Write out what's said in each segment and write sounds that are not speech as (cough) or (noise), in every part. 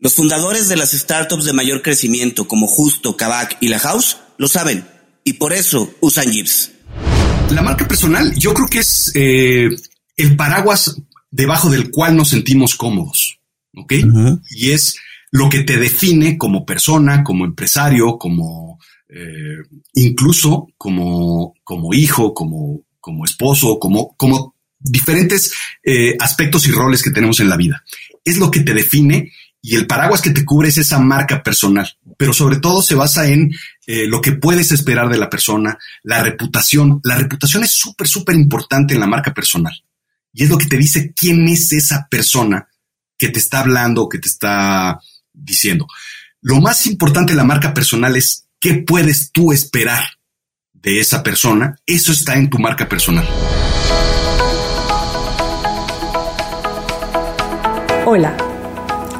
Los fundadores de las startups de mayor crecimiento como Justo, Kavak y La House lo saben y por eso usan Jeeps. La marca personal yo creo que es eh, el paraguas debajo del cual nos sentimos cómodos, ¿ok? Y es lo que te define como persona, como empresario, como eh, incluso como, como hijo, como, como esposo, como, como diferentes eh, aspectos y roles que tenemos en la vida. Es lo que te define y el paraguas que te cubre es esa marca personal, pero sobre todo se basa en eh, lo que puedes esperar de la persona, la reputación. La reputación es súper, súper importante en la marca personal y es lo que te dice quién es esa persona que te está hablando, que te está diciendo. Lo más importante en la marca personal es qué puedes tú esperar de esa persona. Eso está en tu marca personal. Hola.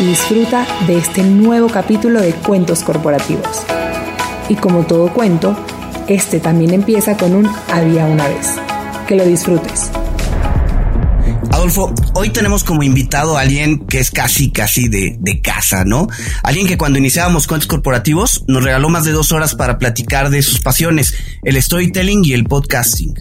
y disfruta de este nuevo capítulo de Cuentos Corporativos. Y como todo cuento, este también empieza con un había una vez. Que lo disfrutes. Adolfo, hoy tenemos como invitado a alguien que es casi, casi de, de, casa, ¿no? Alguien que cuando iniciábamos cuentos corporativos nos regaló más de dos horas para platicar de sus pasiones, el storytelling y el podcasting.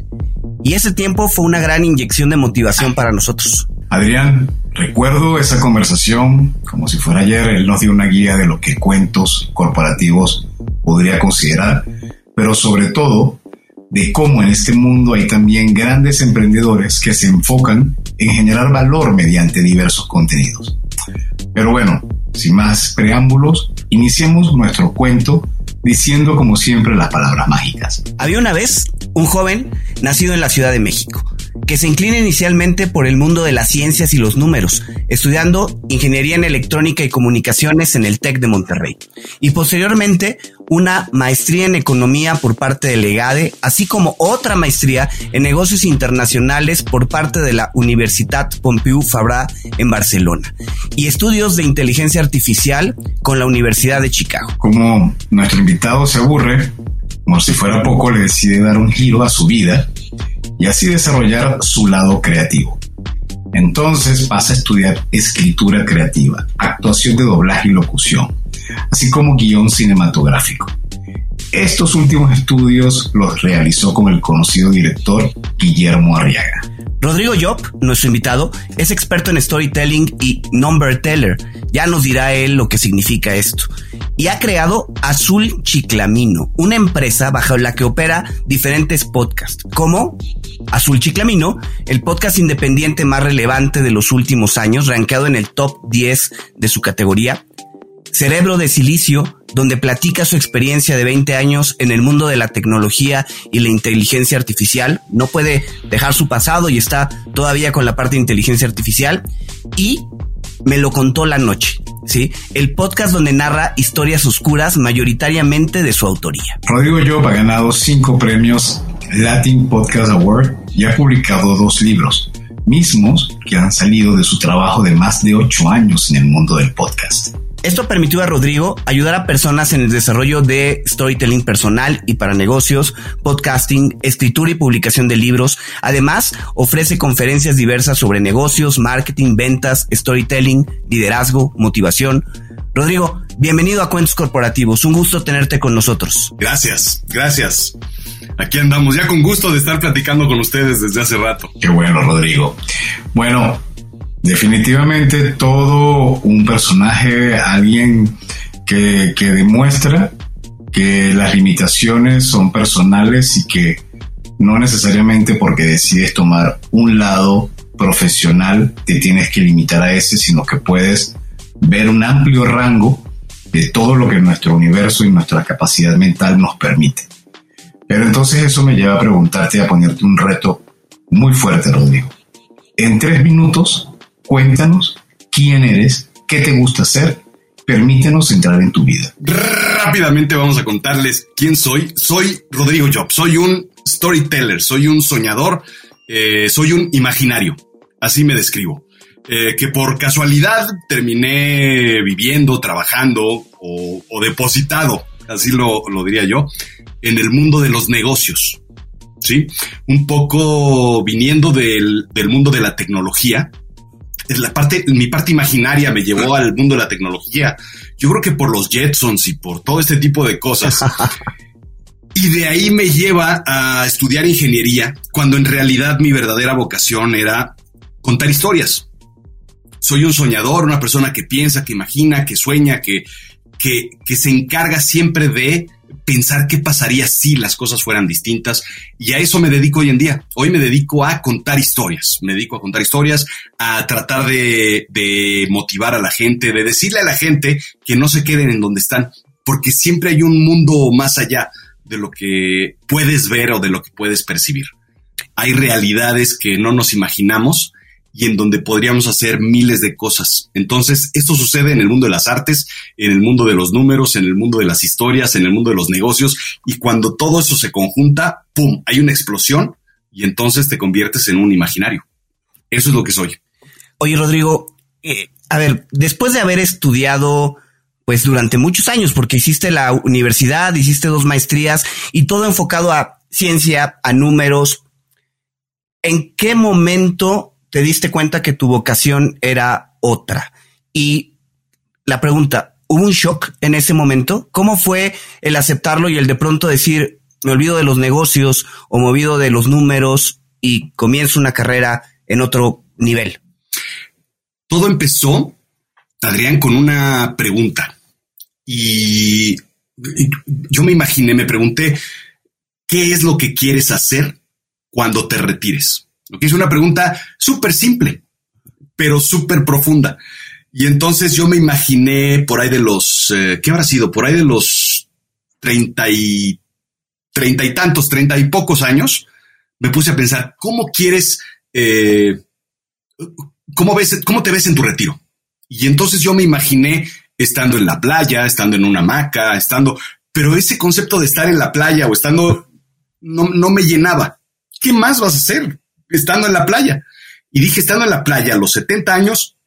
Y ese tiempo fue una gran inyección de motivación para nosotros. Adrián, recuerdo esa conversación como si fuera ayer. Él nos dio una guía de lo que cuentos corporativos podría considerar, pero sobre todo de cómo en este mundo hay también grandes emprendedores que se enfocan en generar valor mediante diversos contenidos. Pero bueno, sin más preámbulos, iniciemos nuestro cuento diciendo como siempre las palabras mágicas. Había una vez un joven nacido en la Ciudad de México que se inclina inicialmente por el mundo de las ciencias y los números, estudiando ingeniería en electrónica y comunicaciones en el TEC de Monterrey, y posteriormente una maestría en economía por parte del EGADE, así como otra maestría en negocios internacionales por parte de la Universitat Pompeu Fabra en Barcelona, y estudios de inteligencia artificial con la Universidad de Chicago. Como nuestro invitado se aburre, como si fuera poco, le decide dar un giro a su vida y así desarrollar su lado creativo. Entonces pasa a estudiar escritura creativa, actuación de doblaje y locución, así como guion cinematográfico. Estos últimos estudios los realizó con el conocido director Guillermo Arriaga. Rodrigo Job, nuestro invitado, es experto en storytelling y number teller. Ya nos dirá él lo que significa esto. Y ha creado Azul Chiclamino, una empresa bajo la que opera diferentes podcasts, como Azul Chiclamino, el podcast independiente más relevante de los últimos años, rankeado en el top 10 de su categoría. Cerebro de Silicio, donde platica su experiencia de 20 años en el mundo de la tecnología y la inteligencia artificial. No puede dejar su pasado y está todavía con la parte de inteligencia artificial. Y me lo contó la noche, ¿sí? El podcast donde narra historias oscuras mayoritariamente de su autoría. Rodrigo Job ha ganado cinco premios Latin Podcast Award y ha publicado dos libros, mismos que han salido de su trabajo de más de ocho años en el mundo del podcast. Esto permitió a Rodrigo ayudar a personas en el desarrollo de storytelling personal y para negocios, podcasting, escritura y publicación de libros. Además, ofrece conferencias diversas sobre negocios, marketing, ventas, storytelling, liderazgo, motivación. Rodrigo, bienvenido a Cuentos Corporativos. Un gusto tenerte con nosotros. Gracias, gracias. Aquí andamos, ya con gusto de estar platicando con ustedes desde hace rato. Qué bueno, Rodrigo. Bueno, Definitivamente todo un personaje, alguien que, demuestra que las limitaciones son personales y que no necesariamente porque decides tomar un lado profesional te tienes que limitar a ese, sino que puedes ver un amplio rango de todo lo que nuestro universo y nuestra capacidad mental nos permite. Pero entonces eso me lleva a preguntarte, a ponerte un reto muy fuerte, Rodrigo. En tres minutos, Cuéntanos quién eres, qué te gusta hacer, permítenos entrar en tu vida. Rápidamente vamos a contarles quién soy. Soy Rodrigo Job, soy un storyteller, soy un soñador, eh, soy un imaginario, así me describo. Eh, que por casualidad terminé viviendo, trabajando o, depositado, así lo, diría yo, en el mundo de los negocios. ¿Sí? Un poco viniendo del, del mundo de la tecnología, la parte, mi parte imaginaria me llevó al mundo de la tecnología. Yo creo que por los Jetsons y por todo este tipo de cosas. (laughs) y de ahí me lleva a estudiar ingeniería, cuando en realidad mi verdadera vocación era contar historias. Soy un soñador, una persona que piensa, que imagina, que sueña, que, que, que se encarga siempre de pensar qué pasaría si las cosas fueran distintas. Y a eso me dedico hoy en día. Hoy me dedico a contar historias. Me dedico a contar historias, a tratar de, motivar a la gente, de decirle a la gente que no se queden en donde están, porque siempre hay un mundo más allá de lo que puedes ver o de lo que puedes percibir. Hay realidades que no nos imaginamos y en donde podríamos hacer miles de cosas. Entonces, esto sucede en el mundo de las artes, en el mundo de los números, en el mundo de las historias, en el mundo de los negocios, y cuando todo eso se conjunta, ¡pum!, hay una explosión y entonces te conviertes en un imaginario. Eso es lo que soy. Oye, Rodrigo, eh, a ver, después de haber estudiado pues durante muchos años, porque hiciste la universidad, hiciste dos maestrías y todo enfocado a ciencia, a números, ¿en qué momento te diste cuenta que tu vocación era otra. Y la pregunta, ¿hubo un shock en ese momento? ¿Cómo fue el aceptarlo y el de pronto decir, me olvido de los negocios o me olvido de los números y comienzo una carrera en otro nivel? Todo empezó, Adrián, con una pregunta. Y yo me imaginé, me pregunté, ¿qué es lo que quieres hacer cuando te retires? Que es una pregunta súper simple, pero súper profunda. Y entonces yo me imaginé por ahí de los, eh, ¿qué habrá sido? Por ahí de los treinta y, treinta y tantos, treinta y pocos años, me puse a pensar, ¿cómo quieres, eh, cómo ves, cómo te ves en tu retiro? Y entonces yo me imaginé estando en la playa, estando en una hamaca, estando, pero ese concepto de estar en la playa o estando no, no me llenaba. ¿Qué más vas a hacer? Estando en la playa. Y dije, estando en la playa a los 70 años,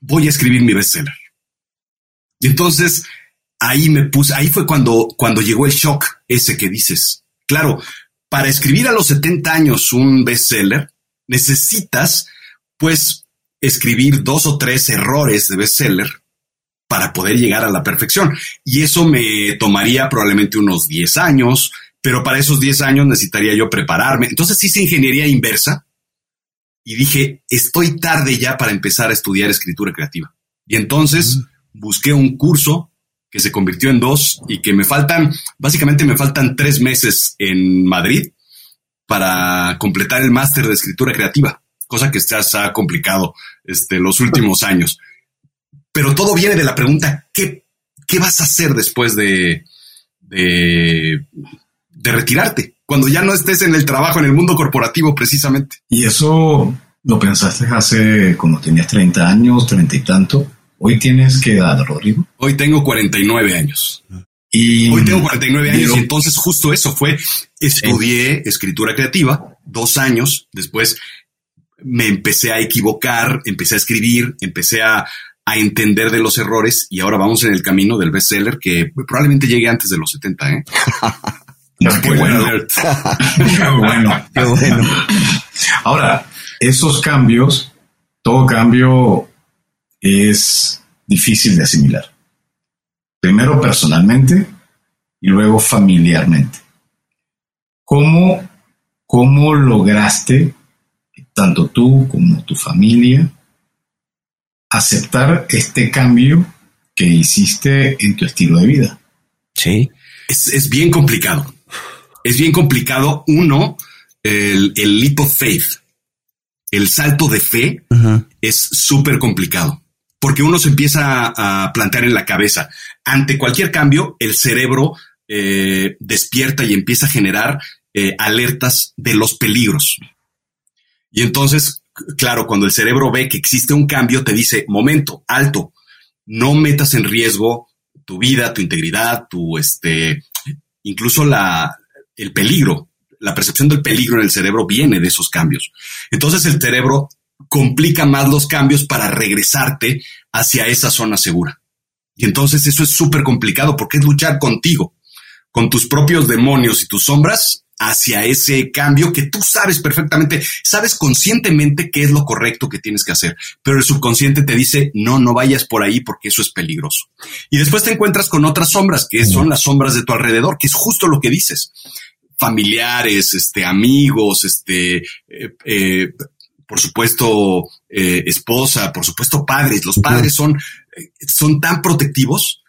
voy a escribir mi bestseller. Y entonces ahí me puse, ahí fue cuando, cuando llegó el shock ese que dices. Claro, para escribir a los 70 años un bestseller, necesitas, pues, escribir dos o tres errores de bestseller para poder llegar a la perfección. Y eso me tomaría probablemente unos 10 años, pero para esos 10 años necesitaría yo prepararme. Entonces hice ingeniería inversa y dije, estoy tarde ya para empezar a estudiar escritura creativa. Y entonces busqué un curso que se convirtió en dos y que me faltan, básicamente me faltan tres meses en Madrid para completar el máster de escritura creativa, cosa que se ha complicado este, los últimos años. Pero todo viene de la pregunta, ¿qué ¿qué vas a hacer después de, de, de retirarte? Cuando ya no estés en el trabajo, en el mundo corporativo precisamente. Y eso lo pensaste hace como tenías 30 años, 30 y tanto. Hoy tienes qué edad, Rodrigo? Hoy tengo 49 años. Y Hoy tengo 49 años y entonces justo eso fue, estudié escritura creativa dos años, después me empecé a equivocar, empecé a escribir, empecé a, a entender de los errores y ahora vamos en el camino del bestseller que probablemente llegue antes de los 70, ¿eh? (laughs) qué bueno. (laughs) (laughs) qué bueno. Qué bueno. Ahora, esos cambios, todo cambio es difícil de asimilar. Primero personalmente y luego familiarmente. ¿Cómo, cómo lograste, tanto tú como tu familia, aceptar este cambio que hiciste en tu estilo de vida? Sí. Es, es bien complicado. Es bien complicado. Uno, el, el leap of faith, el salto de fe es súper complicado porque uno se empieza a plantear en la cabeza. Ante cualquier cambio, el cerebro eh, despierta y empieza a generar eh, alertas de los peligros. Y entonces, claro, cuando el cerebro ve que existe un cambio, te dice, momento, alto, no metas en riesgo tu vida, tu integridad, tu, este, incluso la, el peligro. La percepción del peligro en el cerebro viene de esos cambios. Entonces el cerebro complica más los cambios para regresarte hacia esa zona segura. Y entonces eso es súper complicado porque es luchar contigo, con tus propios demonios y tus sombras hacia ese cambio que tú sabes perfectamente, sabes conscientemente qué es lo correcto que tienes que hacer, pero el subconsciente te dice, no, no vayas por ahí porque eso es peligroso. Y después te encuentras con otras sombras, que son las sombras de tu alrededor, que es justo lo que dices. Familiares, este, amigos, este, eh, eh, por supuesto, eh, esposa, por supuesto, padres. Los padres son, son tan protectivos,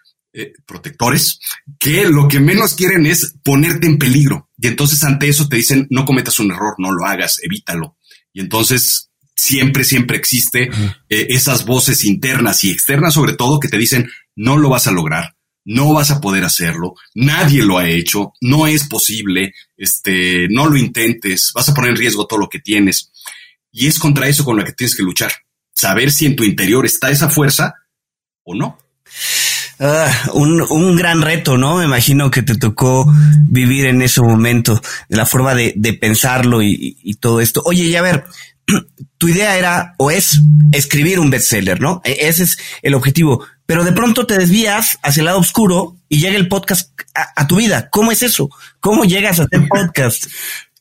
protectores, que lo que menos quieren es ponerte en peligro. Y entonces ante eso te dicen, no cometas un error, no lo hagas, evítalo. Y entonces siempre, siempre existe eh, esas voces internas y externas, sobre todo, que te dicen, no lo vas a lograr, no vas a poder hacerlo, nadie lo ha hecho, no es posible, este, no lo intentes, vas a poner en riesgo todo lo que tienes. Y es contra eso con lo que tienes que luchar. Saber si en tu interior está esa fuerza o no. Ah, un, un, gran reto, ¿no? Me imagino que te tocó vivir en ese momento, la forma de, de pensarlo y, y, todo esto. Oye, y a ver, (clears throat) tu idea era o es escribir un bestseller, ¿no? E, ese es el objetivo. Pero de pronto te desvías hacia el lado oscuro y llega el podcast a, tu vida. ¿Cómo es eso? ¿Cómo llegas a hacer podcast?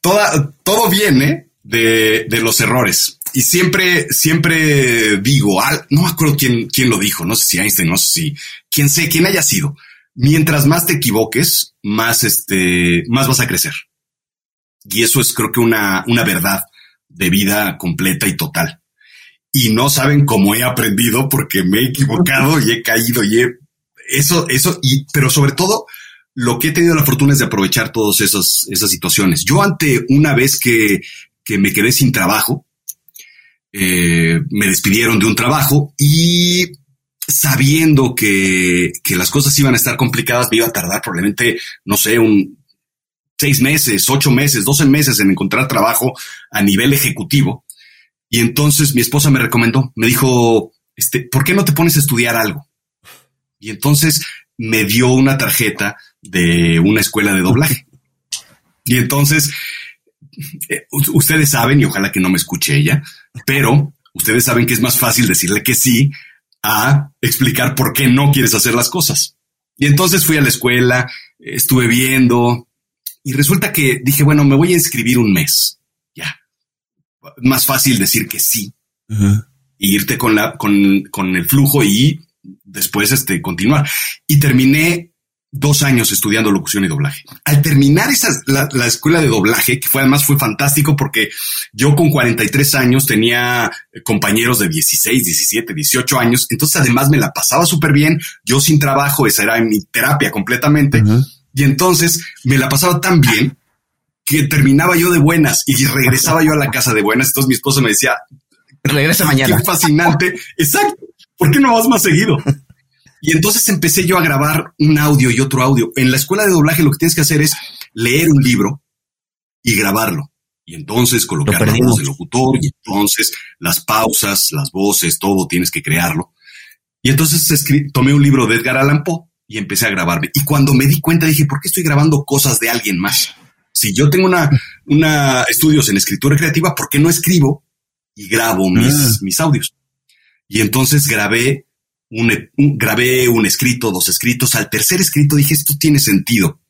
Todo viene de, de los errores. Y siempre, siempre digo, ah, no me acuerdo quién, quién lo dijo, no sé si Einstein, no sé si, quién sé, quién haya sido. Mientras más te equivoques, más este, más vas a crecer. Y eso es creo que una, una verdad de vida completa y total. Y no saben cómo he aprendido porque me he equivocado y he caído y he, eso, eso, y, pero sobre todo, lo que he tenido la fortuna es de aprovechar todas esas, esas situaciones. Yo ante una vez que, que me quedé sin trabajo, eh, me despidieron de un trabajo y sabiendo que, que, las cosas iban a estar complicadas, me iba a tardar probablemente, no sé, un seis meses, ocho meses, doce meses en encontrar trabajo a nivel ejecutivo. Y entonces mi esposa me recomendó, me dijo, este, ¿por qué no te pones a estudiar algo? Y entonces me dio una tarjeta de una escuela de doblaje. Y entonces eh, ustedes saben, y ojalá que no me escuche ella, pero ustedes saben que es más fácil decirle que sí a explicar por qué no quieres hacer las cosas. Y entonces fui a la escuela, estuve viendo y resulta que dije, bueno, me voy a inscribir un mes. Ya. Más fácil decir que sí. Uh -huh. E irte con la, con, con el flujo y después este, continuar. Y terminé dos años estudiando locución y doblaje. Al terminar esa, la, la, escuela de doblaje, que fue además fue fantástico porque yo con 43 años tenía compañeros de 16, 17, 18 años. Entonces además me la pasaba súper bien. Yo sin trabajo, esa era mi terapia completamente. Uh -huh. Y entonces me la pasaba tan bien que terminaba yo de buenas y regresaba yo a la casa de buenas. Entonces mi esposo me decía, regresa mañana. Qué fascinante. Exacto. ¿Por qué no vas más seguido? Y entonces empecé yo a grabar un audio y otro audio. En la escuela de doblaje lo que tienes que hacer es leer un libro y grabarlo. Y entonces colocar la voz del locutor y entonces las pausas, las voces, todo tienes que crearlo. Y entonces tomé un libro de Edgar Allan Poe y empecé a grabarme. Y cuando me di cuenta dije, ¿por qué estoy grabando cosas de alguien más? Si yo tengo una, una estudios en escritura creativa, ¿por qué no escribo y grabo mis, ah. mis audios? Y entonces grabé un, grabé un escrito, dos escritos. Al tercer escrito dije, esto tiene sentido.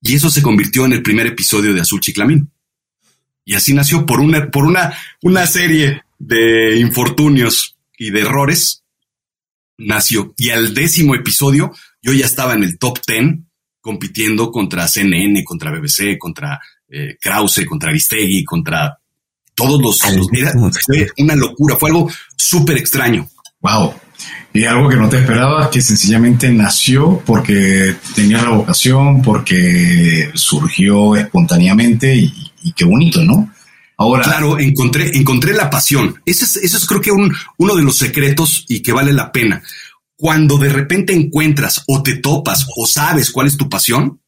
Y eso se convirtió en el primer episodio de Azul Chiclamín. Y así nació por una, por una, una serie de infortunios y de errores. Nació. Y al décimo episodio, yo ya estaba en el top ten compitiendo contra CNN, contra BBC, contra eh, Krause, contra Aristegui, contra todos los. fue una locura, fue algo súper extraño. Wow. Y algo que no te esperaba, que sencillamente nació porque tenía la vocación, porque surgió espontáneamente y, qué bonito, ¿no? Ahora. Claro, encontré, encontré la pasión. Eso es, eso es creo que un, uno de los secretos y que vale la pena. Cuando de repente encuentras o te topas o sabes cuál es tu pasión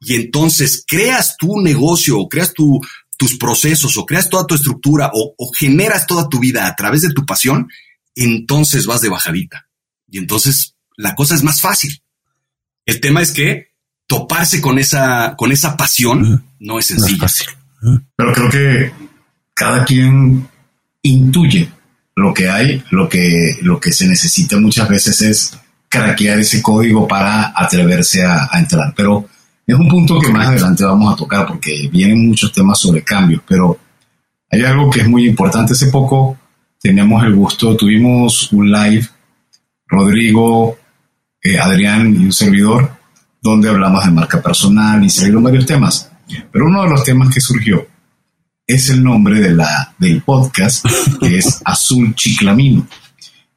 y entonces creas tu negocio o creas tu, tus procesos o creas toda tu estructura o, o generas toda tu vida a través de tu pasión, entonces vas de bajadita. Y entonces la cosa es más fácil. El tema es que toparse con esa, con esa pasión no es sencillo. Pero creo que cada quien intuye lo que hay, lo que, lo que se necesita muchas veces es craquear ese código para atreverse a, entrar. Pero es un punto que más adelante vamos a tocar porque vienen muchos temas sobre cambios, pero hay algo que es muy importante. Hace poco teníamos el gusto, tuvimos un live Rodrigo, eh, Adrián y un servidor, donde hablamos de marca personal y salieron varios temas. Pero uno de los temas que surgió es el nombre de la, del podcast, que es (laughs) Azul Chiclamino.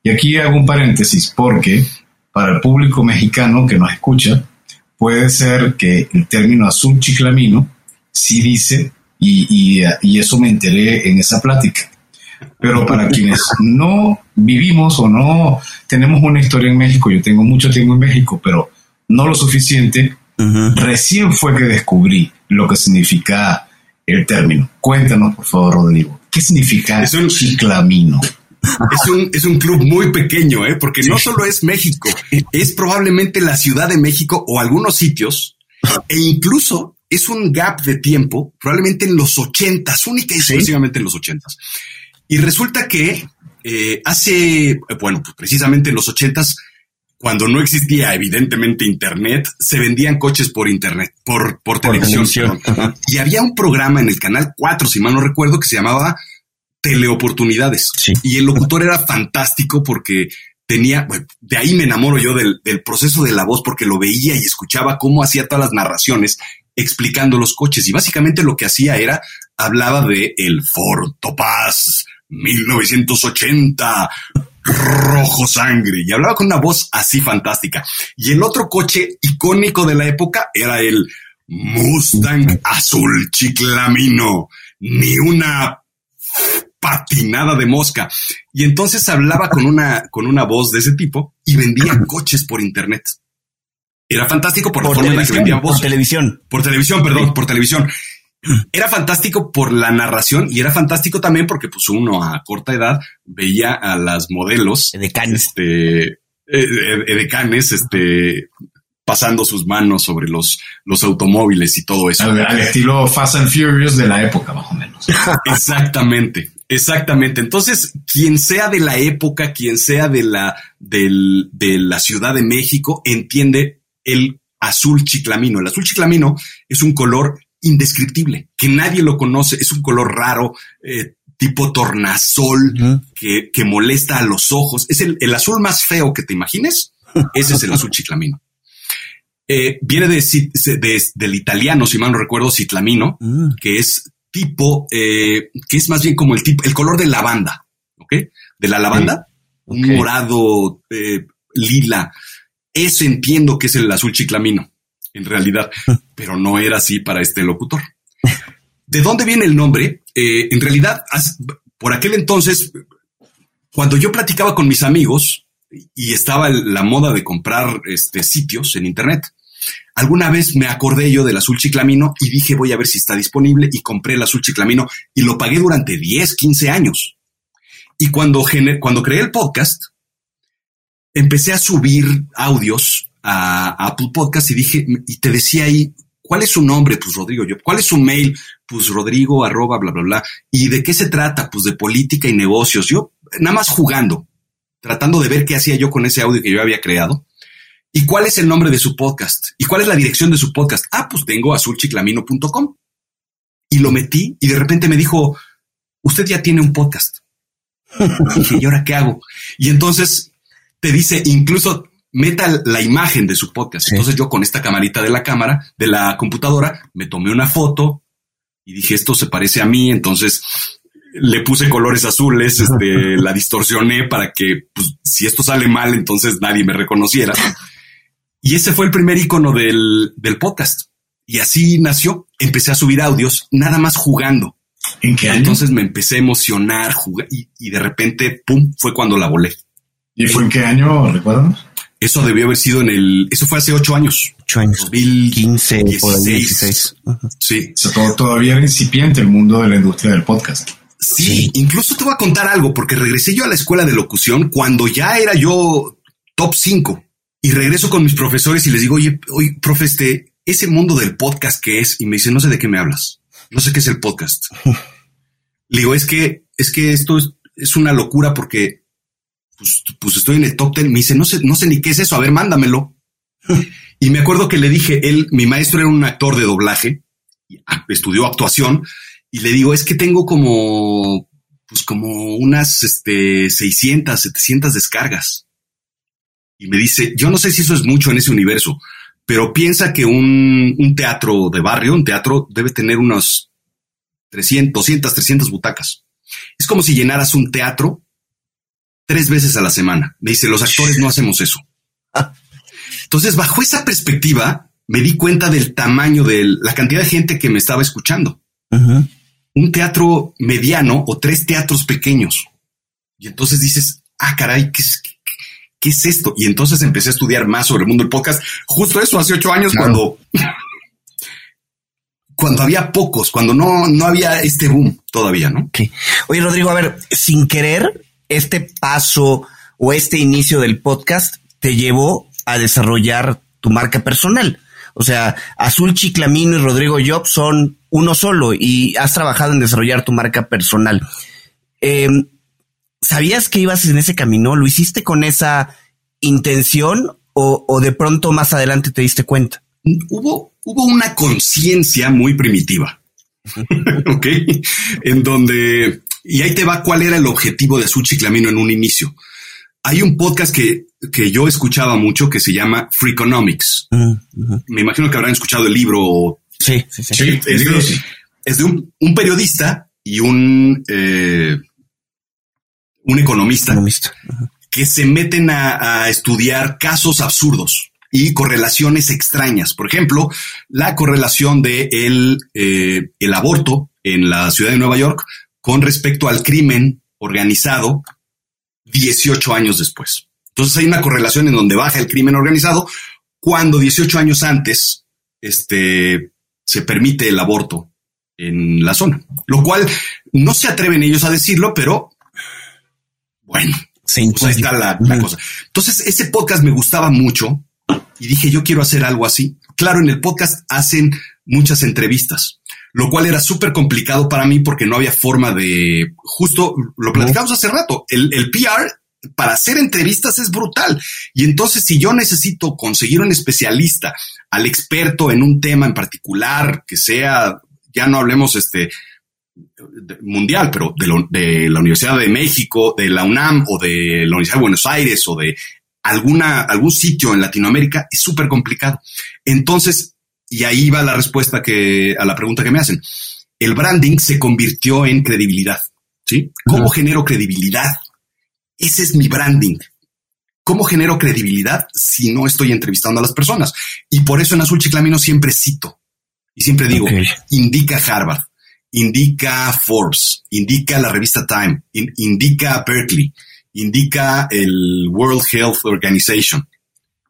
Y aquí hago un paréntesis porque para el público mexicano que nos escucha, puede ser que el término azul chiclamino sí dice, y, y, y eso me enteré en esa plática, pero para quienes no vivimos o no tenemos una historia en México, yo tengo mucho tiempo en México, pero no lo suficiente, recién fue que descubrí lo que significa el término. Cuéntanos, por favor, Rodrigo, ¿qué significa es un, ciclamino? Es un, es un club muy pequeño, ¿eh? porque no solo es México, es probablemente la Ciudad de México o algunos sitios, e incluso es un gap de tiempo, probablemente en los ochentas, única y exclusivamente en los ochentas. Y resulta que eh, hace, bueno, pues precisamente en los ochentas, cuando no existía evidentemente internet, se vendían coches por internet, por, por, televisión. Y había un programa en el canal 4, si mal no recuerdo, que se llamaba Teleoportunidades. Y el locutor era fantástico porque tenía, de ahí me enamoro yo del, del, proceso de la voz porque lo veía y escuchaba cómo hacía todas las narraciones explicando los coches. Y básicamente lo que hacía era, hablaba de el Ford Topaz 1980, rojo sangre, y hablaba con una voz así fantástica. Y el otro coche icónico de la época era el Mustang azul chiclamino, ni una patinada de mosca. Y entonces hablaba con una, con una voz de ese tipo y vendía (clears throat) coches por internet. Era fantástico por, la forma en la que vendía voz. Por televisión. Por televisión, perdón, por televisión (clears throat) era fantástico por la narración y era fantástico también porque pues uno a corta edad veía a las modelos de canes, este, eh, de canes, este, pasando sus manos sobre los, los automóviles y todo eso. Al, estilo Fast and Furious de la época, más o menos. (laughs) Exactamente. Exactamente. Entonces, quien sea de la época, quien sea de la, del, de la Ciudad de México, entiende el azul chiclamino. El azul chiclamino es un color indescriptible, que nadie lo conoce, es un color raro, eh, tipo tornasol, que, que, molesta a los ojos. Es el, el, azul más feo que te imagines. (laughs) Ese es el azul chiclamino. Eh, viene de, del italiano, si mal no recuerdo, citlamino, mm. que es tipo, eh, que es más bien como el tipo, el color de lavanda, ¿ok? De la lavanda, un morado, lila. Ese entiendo que es el azul chiclamino en realidad, (laughs) pero no era así para este locutor. ¿De dónde viene el nombre? Eh, en realidad, por aquel entonces, cuando yo platicaba con mis amigos, y estaba la moda de comprar este, sitios en Internet. Alguna vez me acordé yo del azul chiclamino y dije voy a ver si está disponible y compré el azul chiclamino y lo pagué durante 10, 15 años. Y cuando, cuando creé el podcast, empecé a subir audios a, Apple Podcast y dije, y te decía ahí, ¿cuál es su nombre? Pues Rodrigo, yo, ¿cuál es su mail? Pues Rodrigo, arroba, bla, bla, bla. ¿Y de qué se trata? Pues de política y negocios. Yo nada más jugando, tratando de ver qué hacía yo con ese audio que yo había creado. ¿Y cuál es el nombre de su podcast? ¿Y cuál es la dirección de su podcast? Ah, pues tengo azulchiclamino.com. Y lo metí y de repente me dijo, usted ya tiene un podcast. (laughs) Y dije, ¿y ahora qué hago? Y entonces te dice, incluso meta la imagen de su podcast. Entonces yo con esta camarita de la cámara, de la computadora, me tomé una foto y dije, esto se parece a mí. Entonces le puse colores azules, este, (laughs) la distorsioné para que, pues, si esto sale mal, entonces nadie me reconociera. Y ese fue el primer icono del, del podcast. Y así nació. Empecé a subir audios, nada más jugando. ¿En qué Entonces me empecé a emocionar jugar, y, de repente, pum, fue cuando la volé. ¿Y fue en qué año, recuerdan? Eso debió haber sido en el, eso fue hace ocho años. Ocho años. 2015, 16. Sí. todavía era incipiente el mundo de la industria del podcast. Sí, incluso te voy a contar algo, porque regresé yo a la escuela de locución cuando ya era yo top 5 y regreso con mis profesores y les digo, oye, oye, profe, este, ese mundo del podcast que es, y me dice, no sé de qué me hablas. No sé qué es el podcast. (laughs) Le digo, es que, es que esto es, una locura porque pues, pues, estoy en el top ten. Me dice, no sé, no sé ni qué es eso. A ver, mándamelo. y me acuerdo que le dije, él, mi maestro era un actor de doblaje, estudió actuación y le digo, es que tengo como, pues como unas, este, 600, 700 descargas y me dice, yo no sé si eso es mucho en ese universo, pero piensa que un, teatro de barrio, un teatro debe tener unos 300, 200, 300 butacas. Es como si llenaras un teatro tres veces a la semana. Me dice, los actores no hacemos eso. Entonces, bajo esa perspectiva, me di cuenta del tamaño de la cantidad de gente que me estaba escuchando. Un teatro mediano o tres teatros pequeños. Y entonces dices, ah, caray, ¿qué, ¿qué es esto? Y entonces empecé a estudiar más sobre el mundo del podcast. Justo eso, hace ocho años, cuando, (laughs) cuando había pocos, cuando no, no había este boom todavía, ¿no? Oye, Rodrigo, a ver, sin querer, este paso o este inicio del podcast te llevó a desarrollar tu marca personal. O sea, Azul Chiclamino y Rodrigo Job son uno solo y has trabajado en desarrollar tu marca personal. Eh, ¿Sabías que ibas en ese camino? ¿Lo hiciste con esa intención o, de pronto más adelante te diste cuenta? Hubo, hubo una conciencia muy primitiva. (laughs) ok. En donde, y ahí te va cuál era el objetivo de Azul Chiclamino en un inicio. Hay un podcast que, que yo escuchaba mucho que se llama Freakonomics. Mm, Me imagino que habrán escuchado el libro. Sí, sí, sí. es, de, un, periodista y un eh, un economista, que se meten a, estudiar casos absurdos y correlaciones extrañas. Por ejemplo, la correlación de el, eh, el aborto en la ciudad de Nueva York con respecto al crimen organizado 18 años después. Entonces hay una correlación en donde baja el crimen organizado cuando 18 años antes este, se permite el aborto en la zona, lo cual no se atreven ellos a decirlo, pero bueno, pues ahí está la, cosa. Entonces, ese podcast me gustaba mucho y dije, yo quiero hacer algo así. Claro, en el podcast hacen muchas entrevistas, lo cual era súper complicado para mí porque no había forma de, justo lo platicamos hace rato, el, el PR para hacer entrevistas es brutal. Y entonces, si yo necesito conseguir un especialista, al experto en un tema en particular, que sea, ya no hablemos este, mundial, pero de, la Universidad de México, de la UNAM o de la Universidad de Buenos Aires o de alguna, algún sitio en Latinoamérica, es súper complicado. Entonces, y ahí va la respuesta que, a la pregunta que me hacen. El branding se convirtió en credibilidad. ¿Sí? ¿Cómo genero credibilidad? Ese es mi branding. ¿Cómo genero credibilidad si no estoy entrevistando a las personas? Y por eso en Azul Chiclamino siempre cito y siempre digo, indica Harvard, indica Forbes, indica la revista Time, indica Berkeley, indica el World Health Organization.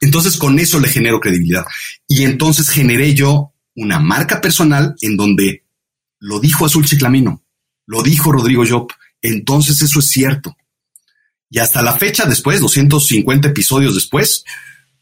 Entonces con eso le genero credibilidad. Y entonces generé yo una marca personal en donde lo dijo Azul Chiclamino, lo dijo Rodrigo Job. Entonces eso es cierto. Y hasta la fecha después, 250 episodios después,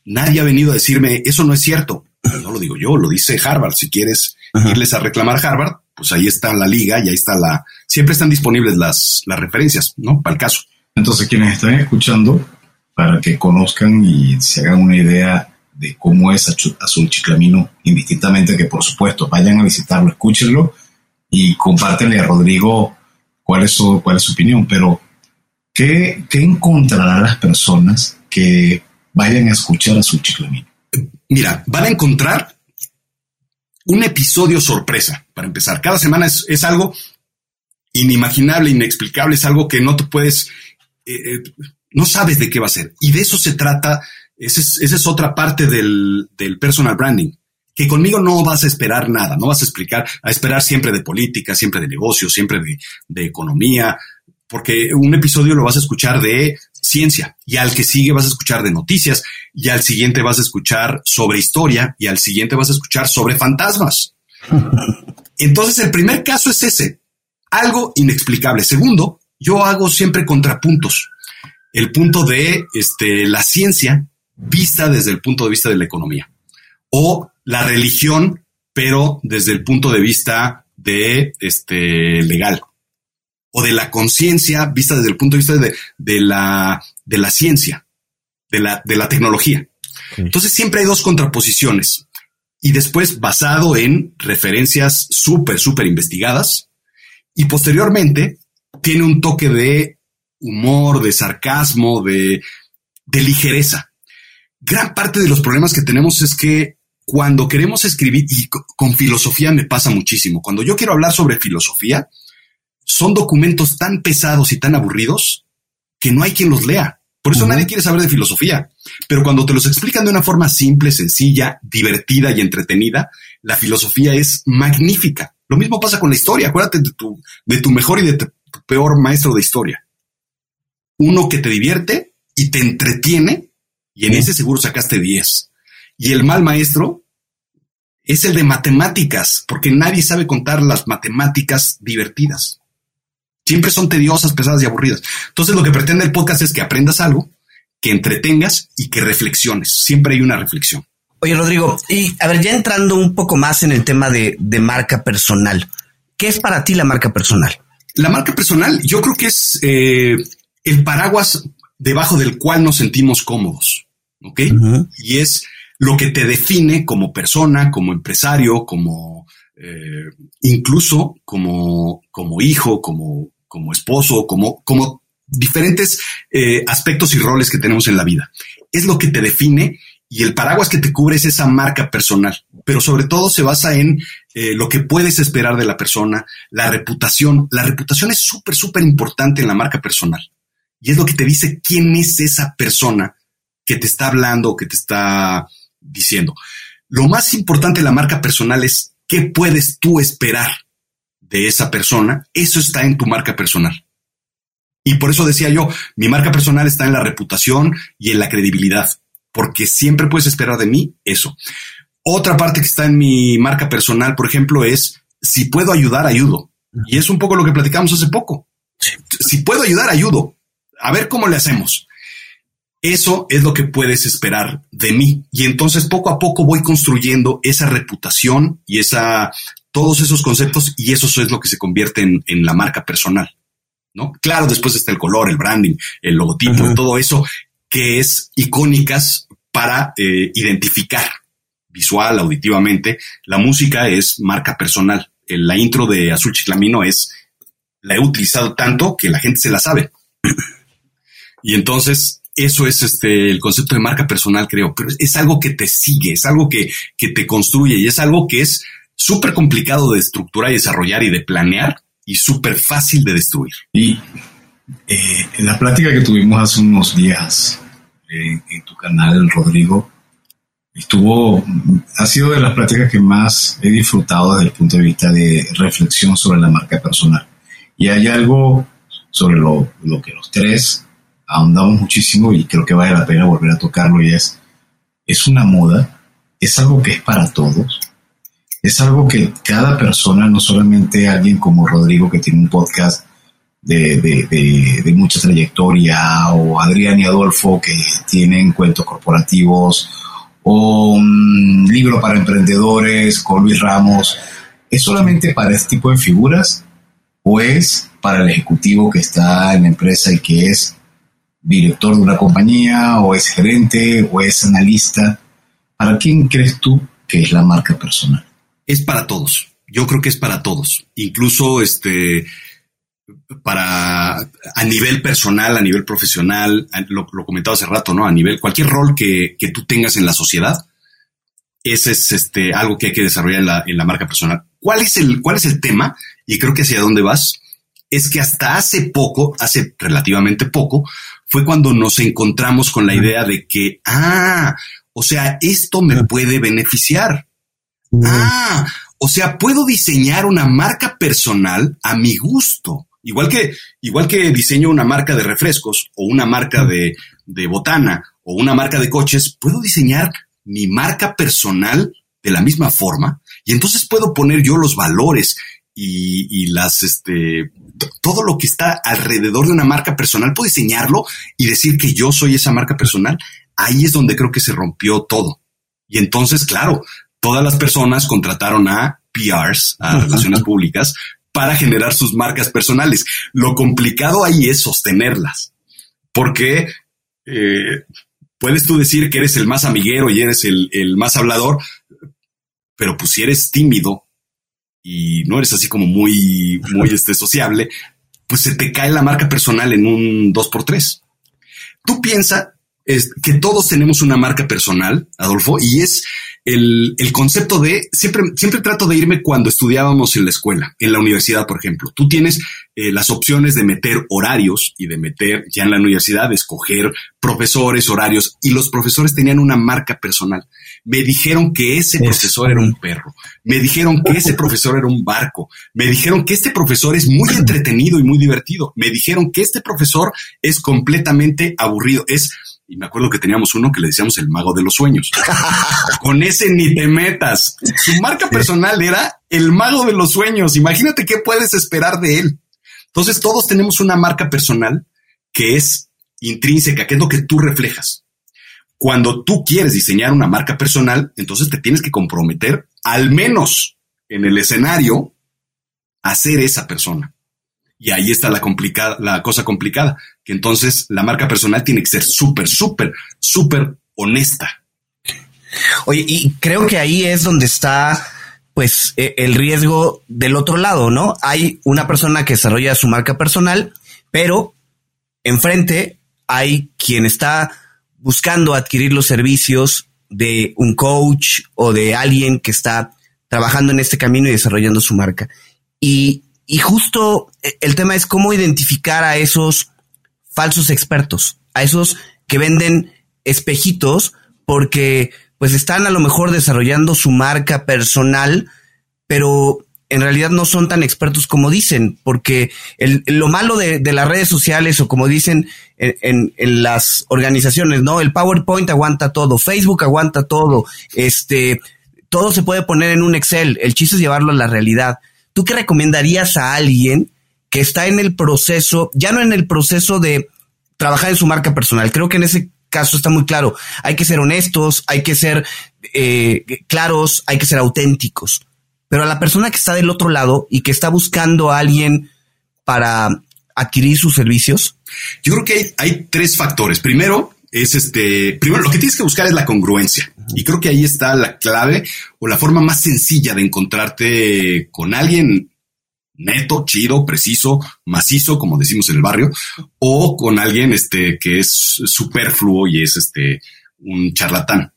nadie ha venido a decirme, eso no es cierto. No lo digo yo, lo dice Harvard. Si quieres irles a reclamar Harvard, pues ahí está la liga y ahí está la... Siempre están disponibles las, las referencias, ¿no? Para el caso. Entonces, quienes están escuchando, para que conozcan y se hagan una idea de cómo es Azul Chiclamino, indistintamente que por supuesto vayan a visitarlo, escúchenlo y compártenle a Rodrigo cuál es su, cuál es su opinión. Pero, ¿qué, qué encontrarán las personas que vayan a escuchar Azul Chiclamino? Mira, van a encontrar un episodio sorpresa, para empezar. Cada semana es, algo inimaginable, inexplicable, es algo que no te puedes, eh, eh, no sabes de qué va a ser. Y de eso se trata, esa es, otra parte del, personal branding, que conmigo no vas a esperar nada, no vas a explicar, a esperar siempre de política, siempre de negocios, siempre de, de economía, porque un episodio lo vas a escuchar de ciencia y al que sigue vas a escuchar de noticias y al siguiente vas a escuchar sobre historia y al siguiente vas a escuchar sobre fantasmas. (laughs) Entonces el primer caso es ese, algo inexplicable. Segundo, yo hago siempre contrapuntos. El punto de este, la ciencia vista desde el punto de vista de la economía o la religión, pero desde el punto de vista de este legal o de la conciencia vista desde el punto de vista de, la, de la ciencia, de la, de la tecnología. Entonces siempre hay dos contraposiciones y después basado en referencias súper, súper investigadas y posteriormente tiene un toque de humor, de sarcasmo, de, de ligereza. Gran parte de los problemas que tenemos es que cuando queremos escribir, y con filosofía me pasa muchísimo, cuando yo quiero hablar sobre filosofía, son documentos tan pesados y tan aburridos que no hay quien los lea. Por eso nadie quiere saber de filosofía. Pero cuando te los explican de una forma simple, sencilla, divertida y entretenida, la filosofía es magnífica. Lo mismo pasa con la historia. Acuérdate de tu, de tu mejor y de tu peor maestro de historia. Uno que te divierte y te entretiene y en ese seguro sacaste 10. Y el mal maestro es el de matemáticas, porque nadie sabe contar las matemáticas divertidas. Siempre son tediosas, pesadas y aburridas. Entonces lo que pretende el podcast es que aprendas algo, que entretengas y que reflexiones. Siempre hay una reflexión. Oye, Rodrigo, y a ver, ya entrando un poco más en el tema de, marca personal, ¿qué es para ti la marca personal? La marca personal, yo creo que es eh, el paraguas debajo del cual nos sentimos cómodos, ¿ok? Y es lo que te define como persona, como empresario, como eh, incluso como, como hijo, como, como esposo, como, como diferentes eh, aspectos y roles que tenemos en la vida. Es lo que te define y el paraguas que te cubre es esa marca personal, pero sobre todo se basa en eh, lo que puedes esperar de la persona, la reputación. La reputación es súper, súper importante en la marca personal y es lo que te dice quién es esa persona que te está hablando, que te está diciendo. Lo más importante de la marca personal es ¿Qué puedes tú esperar de esa persona? Eso está en tu marca personal. Y por eso decía yo, mi marca personal está en la reputación y en la credibilidad, porque siempre puedes esperar de mí eso. Otra parte que está en mi marca personal, por ejemplo, es si puedo ayudar, ayudo. Y es un poco lo que platicamos hace poco. Si puedo ayudar, ayudo. A ver cómo le hacemos. Eso es lo que puedes esperar de mí. Y entonces poco a poco voy construyendo esa reputación y esa, todos esos conceptos y eso es lo que se convierte en, la marca personal. ¿no? Claro, después está el color, el branding, el logotipo, todo eso que es icónicas para eh, identificar visual, auditivamente. La música es marca personal. La intro de Azul Chiclamino es, la he utilizado tanto que la gente se la sabe. Y entonces eso es este el concepto de marca personal, creo, pero es algo que te sigue, es algo que, te construye y es algo que es súper complicado de estructurar y desarrollar y de planear y súper fácil de destruir. Y eh, en la plática que tuvimos hace unos días eh, en tu canal, Rodrigo, estuvo, ha sido de las pláticas que más he disfrutado desde el punto de vista de reflexión sobre la marca personal. Y hay algo sobre lo, lo que los tres ahondamos muchísimo y creo que vale la pena volver a tocarlo y es, es una moda, es algo que es para todos, es algo que cada persona, no solamente alguien como Rodrigo que tiene un podcast de, de, mucha trayectoria, o Adrián y Adolfo que tienen cuentos corporativos, o un libro para emprendedores con Luis Ramos, ¿es solamente para este tipo de figuras o es para el ejecutivo que está en la empresa y que es director de una compañía o es gerente o es analista? ¿Para quién crees tú que es la marca personal? Es para todos. Yo creo que es para todos. Incluso este para a nivel personal, a nivel profesional, lo, comentaba hace rato, ¿no? A nivel, cualquier rol que, que, tú tengas en la sociedad, ese es este, algo que hay que desarrollar en la, en la marca personal. ¿Cuál es, el, ¿Cuál es el tema? Y creo que hacia dónde vas, es que hasta hace poco, hace relativamente poco, fue cuando nos encontramos con la idea de que, ah, o sea, esto me puede beneficiar. Ah, o sea, puedo diseñar una marca personal a mi gusto. Igual que, igual que diseño una marca de refrescos o una marca de, de botana o una marca de coches, puedo diseñar mi marca personal de la misma forma y entonces puedo poner yo los valores y, y las, este, todo lo que está alrededor de una marca personal, puedo diseñarlo y decir que yo soy esa marca personal. Ahí es donde creo que se rompió todo. Y entonces, claro, todas las personas contrataron a PRs, a relaciones públicas, para generar sus marcas personales. Lo complicado ahí es sostenerlas, porque eh, puedes tú decir que eres el más amiguero y eres el, más hablador, pero pues si eres tímido y no eres así como muy, muy (laughs) este, sociable, pues se te cae la marca personal en un 2x3. Tú piensa que todos tenemos una marca personal, Adolfo, y es el, el, concepto de siempre, siempre trato de irme cuando estudiábamos en la escuela, en la universidad, por ejemplo. Tú tienes eh, las opciones de meter horarios y de meter ya en la universidad, de escoger profesores, horarios, y los profesores tenían una marca personal. Me dijeron que ese profesor era un perro. Me dijeron que ese profesor era un barco. Me dijeron que este profesor es muy entretenido y muy divertido. Me dijeron que este profesor es completamente aburrido. Es y me acuerdo que teníamos uno que le decíamos el mago de los sueños. (laughs) Con ese ni te metas. Su marca personal era el mago de los sueños. Imagínate qué puedes esperar de él. Entonces todos tenemos una marca personal que es intrínseca, que es lo que tú reflejas. Cuando tú quieres diseñar una marca personal, entonces te tienes que comprometer al menos en el escenario a ser esa persona. Y ahí está la complicada, la cosa complicada, que entonces la marca personal tiene que ser súper, súper, súper honesta. Oye, y creo que ahí es donde está pues e, el riesgo del otro lado, ¿no? Hay una persona que desarrolla su marca personal, pero enfrente hay quien está buscando adquirir los servicios de un coach o de alguien que está trabajando en este camino y desarrollando su marca. Y y justo eh, el tema es cómo identificar a esos falsos expertos, a esos que venden espejitos porque pues están a lo mejor desarrollando su marca personal, pero en realidad no son tan expertos como dicen, porque lo malo de, las redes sociales o como dicen en, en, las organizaciones, ¿no? El PowerPoint aguanta todo, Facebook aguanta todo, este, todo se puede poner en un Excel, el chiste es llevarlo a la realidad. ¿Tú qué recomendarías a alguien que está en el proceso, ya no en el proceso de trabajar en su marca personal? Creo que en ese caso está muy claro. Hay que ser honestos, hay que ser eh, claros, hay que ser auténticos. Pero a la persona que está del otro lado y que está buscando a alguien para adquirir sus servicios. Yo creo que hay, hay tres factores. Primero, es este, primero lo que tienes que buscar es la congruencia. Y creo que ahí está la clave o la forma más sencilla de encontrarte con alguien neto, chido, preciso, macizo, como decimos en el barrio, o con alguien este, que es superfluo y es este, un charlatán.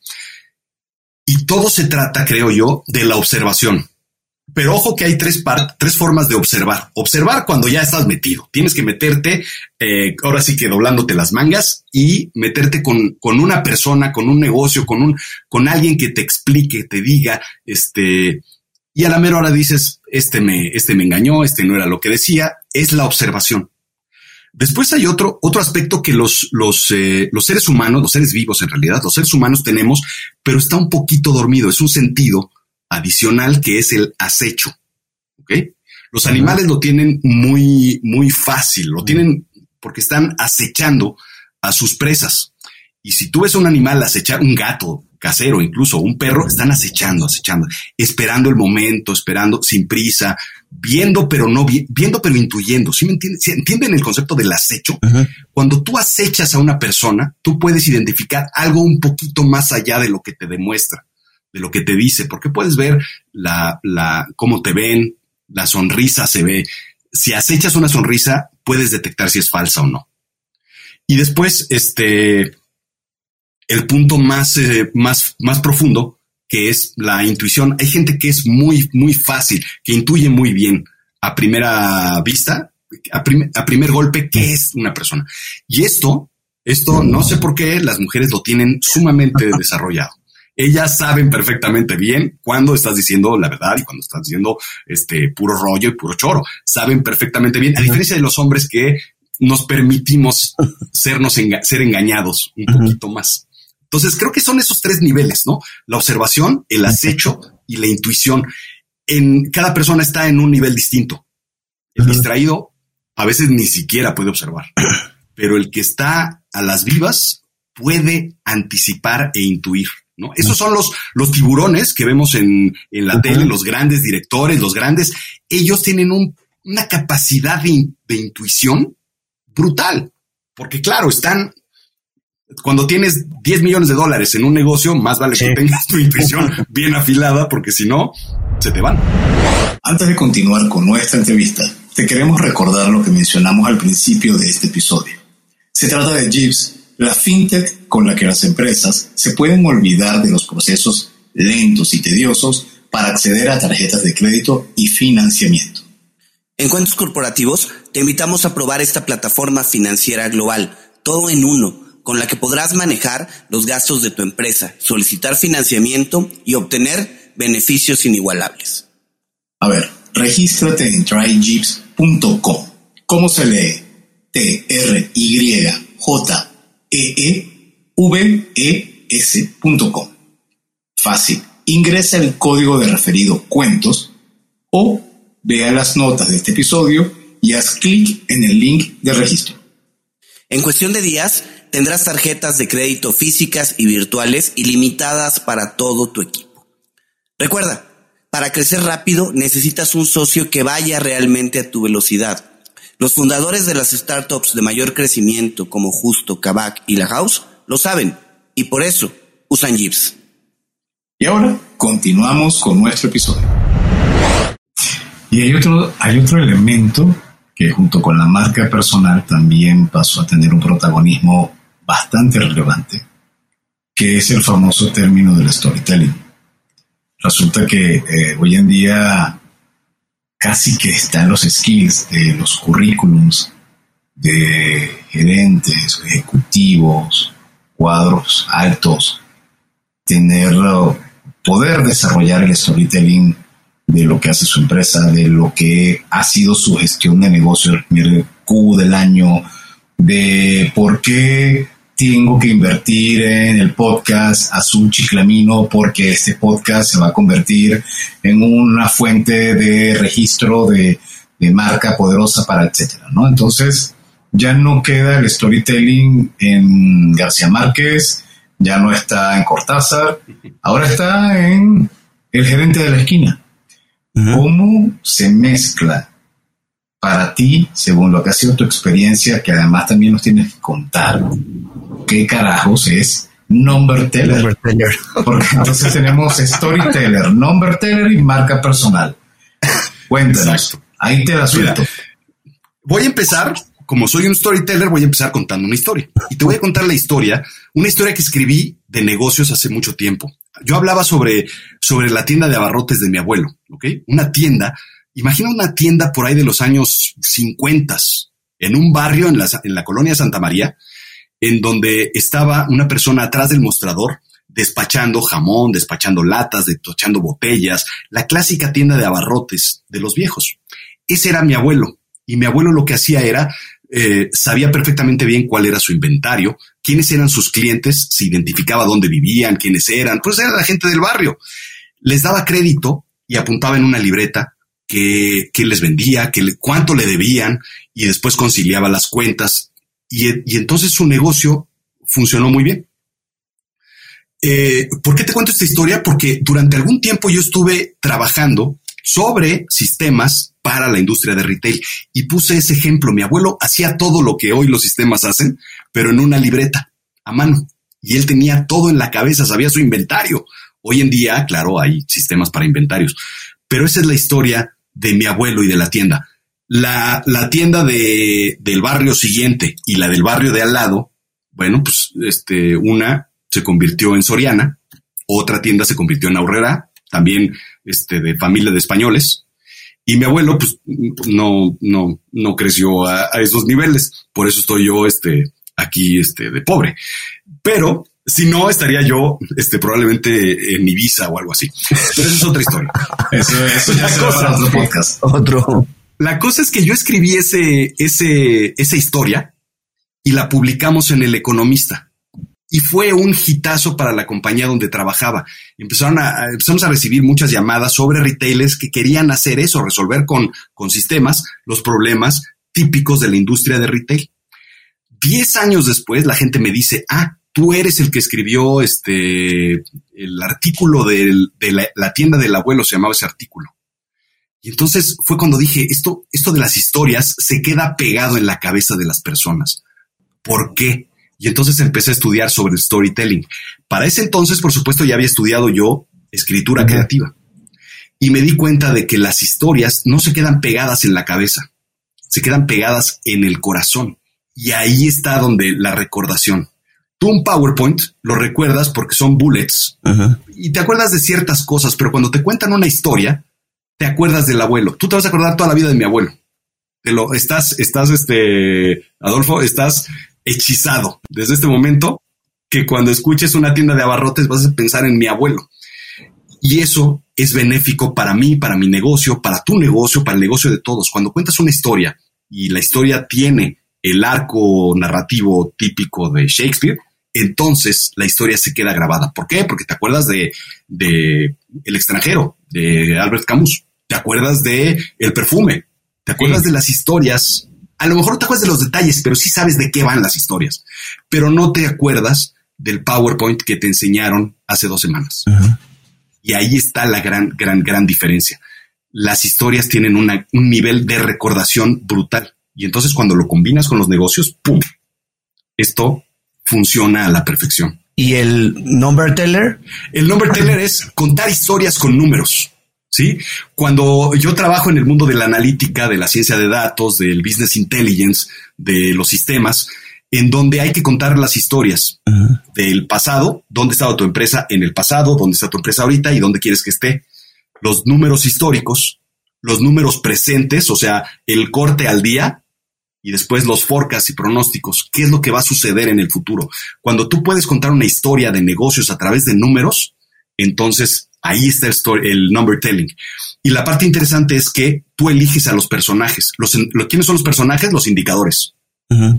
Y todo se trata, creo yo, de la observación. Pero ojo que hay tres, tres formas de observar. Observar cuando ya estás metido. Tienes que meterte, eh, ahora sí que doblándote las mangas y meterte con, con, una persona, con un negocio, con, un, con alguien que te explique, te diga, este, y a la mera hora dices, este me, este me engañó, este no era lo que decía. Es la observación. Después hay otro, otro aspecto que los, los, eh, los seres humanos, los seres vivos en realidad, los seres humanos tenemos, pero está un poquito dormido. Es un sentido adicional que es el acecho. ¿Ok? Los animales lo tienen muy, muy fácil, lo tienen porque están acechando a sus presas. Y si tú ves un animal acechar, un gato casero, incluso un perro, están acechando, acechando, esperando el momento, esperando sin prisa, viendo pero no viendo pero intuyendo. ¿Sí me entienden? entienden el concepto del acecho? Cuando tú acechas a una persona, tú puedes identificar algo un poquito más allá de lo que te demuestra, de lo que te dice, porque puedes ver la, la, cómo te ven, la sonrisa se ve. Si acechas una sonrisa, puedes detectar si es falsa o no. Y después, este, el punto más, eh, más, más profundo, que es la intuición. Hay gente que es muy, muy fácil, que intuye muy bien a primera vista, a, a primer golpe, qué es una persona. Y esto, esto no sé por qué las mujeres lo tienen sumamente (laughs) desarrollado. Ellas saben perfectamente bien cuándo estás diciendo la verdad y cuando estás diciendo este puro rollo y puro choro. Saben perfectamente bien, a diferencia de los hombres que nos permitimos sernos ser engañados un poquito más. Entonces creo que son esos tres niveles, ¿no? La observación, el acecho y la intuición. En cada persona está en un nivel distinto. El distraído a veces ni siquiera puede observar, pero el que está a las vivas puede anticipar e intuir. ¿No? Esos son los, los tiburones que vemos en, la tele, los grandes directores, los grandes. Ellos tienen una capacidad de, de intuición brutal, porque claro, están cuando tienes 10 millones de dólares en un negocio, más vale que tengas tu intuición (laughs) bien afilada, porque si no, se te van. Antes de continuar con nuestra entrevista, te queremos recordar lo que mencionamos al principio de este episodio. Se trata de Jeeves, la fintech con la que las empresas se pueden olvidar de los procesos lentos y tediosos para acceder a tarjetas de crédito y financiamiento. En Cuentos Corporativos, te invitamos a probar esta plataforma financiera global, todo en uno con la que podrás manejar los gastos de tu empresa, solicitar financiamiento y obtener beneficios inigualables. A ver, regístrate en tryjeeps.com. ¿Cómo se lee? T-R-Y-J-E-E-V-E-S.com. Fácil. Ingresa el código de referido cuentos o vea las notas de este episodio y haz clic en el link de registro. En cuestión de días, tendrás tarjetas de crédito físicas y virtuales ilimitadas para todo tu equipo. Recuerda, para crecer rápido necesitas un socio que vaya realmente a tu velocidad. Los fundadores de las startups de mayor crecimiento como Justo, Kavak y La House lo saben y por eso usan Jeeps. Y ahora continuamos con nuestro episodio. Y hay otro, hay otro elemento que junto con la marca personal también pasó a tener un protagonismo bastante relevante, que es el famoso término del storytelling. Resulta que eh, hoy en día casi que están los skills de los currículums de gerentes, ejecutivos, cuadros altos, tener poder desarrollar el storytelling de lo que hace su empresa, de lo que ha sido su gestión de negocio, el primer Q del año, de por qué tengo que invertir en el podcast Azul Chiclamino porque este podcast se va a convertir en una fuente de registro de, marca poderosa para etcétera, ¿no? Entonces, ya no queda el storytelling en García Márquez, ya no está en Cortázar, ahora está en el gerente de la esquina. ¿Cómo se mezcla para ti, según lo que ha sido tu experiencia, que además también nos tienes que contar, qué carajos es number teller. Porque entonces tenemos storyteller, number teller y marca personal. Cuéntanos. Ahí te la suelto. voy a empezar, como soy un storyteller, voy a empezar contando una historia. Y te voy a contar la historia, una historia que escribí de negocios hace mucho tiempo. Yo hablaba sobre, sobre la tienda de abarrotes de mi abuelo, ¿ok? Una tienda, imagina una tienda por ahí de los años 50, en un barrio en la, en la colonia Santa María, en donde estaba una persona atrás del mostrador despachando jamón, despachando latas, despachando botellas, la clásica tienda de abarrotes de los viejos. Ese era mi abuelo. Y mi abuelo lo que hacía era eh, sabía perfectamente bien cuál era su inventario, quiénes eran sus clientes, se identificaba dónde vivían, quiénes eran, pues era la gente del barrio. Les daba crédito y apuntaba en una libreta que, les vendía, que cuánto le debían y después conciliaba las cuentas. Y, y entonces su negocio funcionó muy bien. Eh, ¿Por qué te cuento esta historia? Porque durante algún tiempo yo estuve trabajando sobre sistemas para la industria de retail y puse ese ejemplo. Mi abuelo hacía todo lo que hoy los sistemas hacen, pero en una libreta a mano. Y él tenía todo en la cabeza, sabía su inventario. Hoy en día, claro, hay sistemas para inventarios, pero esa es la historia de mi abuelo y de la tienda. La, la tienda de, del barrio siguiente y la del barrio de al lado, bueno, pues este, una se convirtió en Soriana, otra tienda se convirtió en Aurrera, también este, de familia de españoles, y mi abuelo, pues, no, no, no creció a, esos niveles. Por eso estoy yo, este, aquí, este, de pobre. Pero si no, estaría yo, este, probablemente en mi visa o algo así. Pero eso es otra historia. (laughs) eso, eso ya cosa, otro podcast. Otro. La cosa es que yo escribí ese, ese, esa historia y la publicamos en El Economista y fue un hitazo para la compañía donde trabajaba. Empezaron a, empezamos a recibir muchas llamadas sobre retailers que querían hacer eso, resolver con, con sistemas los problemas típicos de la industria de retail. Diez años después, la gente me dice, ah, tú eres el que escribió este, el artículo de la, la tienda del abuelo, se llamaba ese artículo. Y entonces fue cuando dije, esto, esto de las historias se queda pegado en la cabeza de las personas. ¿Por qué? Y entonces empecé a estudiar sobre el storytelling. Para ese entonces, por supuesto, ya había estudiado yo escritura creativa. Y me di cuenta de que las historias no se quedan pegadas en la cabeza, se quedan pegadas en el corazón. Y ahí está donde la recordación. Tú un PowerPoint lo recuerdas porque son bullets y te acuerdas de ciertas cosas, pero cuando te cuentan una historia, te acuerdas del abuelo. Tú te vas a acordar toda la vida de mi abuelo. Te lo estás, estás, este, Adolfo, estás hechizado desde este momento que cuando escuches una tienda de abarrotes vas a pensar en mi abuelo. Y eso es benéfico para mí, para mi negocio, para tu negocio, para el negocio de todos. Cuando cuentas una historia y la historia tiene el arco narrativo típico de Shakespeare, entonces la historia se queda grabada. ¿Por qué? Porque te acuerdas de, de El extranjero, de Albert Camus. Te acuerdas de El perfume. Te acuerdas de las historias a lo mejor no te acuerdas de los detalles, pero sí sabes de qué van las historias. Pero no te acuerdas del PowerPoint que te enseñaron hace dos semanas. Y ahí está la gran, gran, gran diferencia. Las historias tienen un nivel de recordación brutal. Y entonces cuando lo combinas con los negocios, ¡pum! Esto funciona a la perfección. ¿Y el number teller? El number teller es contar historias con números. ¿sí? Cuando yo trabajo en el mundo de la analítica, de la ciencia de datos, del business intelligence, de los sistemas, en donde hay que contar las historias del pasado, dónde estaba tu empresa en el pasado, dónde está tu empresa ahorita y dónde quieres que esté. Los números históricos, los números presentes, o sea, el corte al día y después los forecasts y pronósticos. ¿Qué es lo que va a suceder en el futuro? Cuando tú puedes contar una historia de negocios a través de números, entonces Ahí está el, story, el number telling. Y la parte interesante es que tú eliges a los personajes. Los, ¿Quiénes son los personajes? Los indicadores.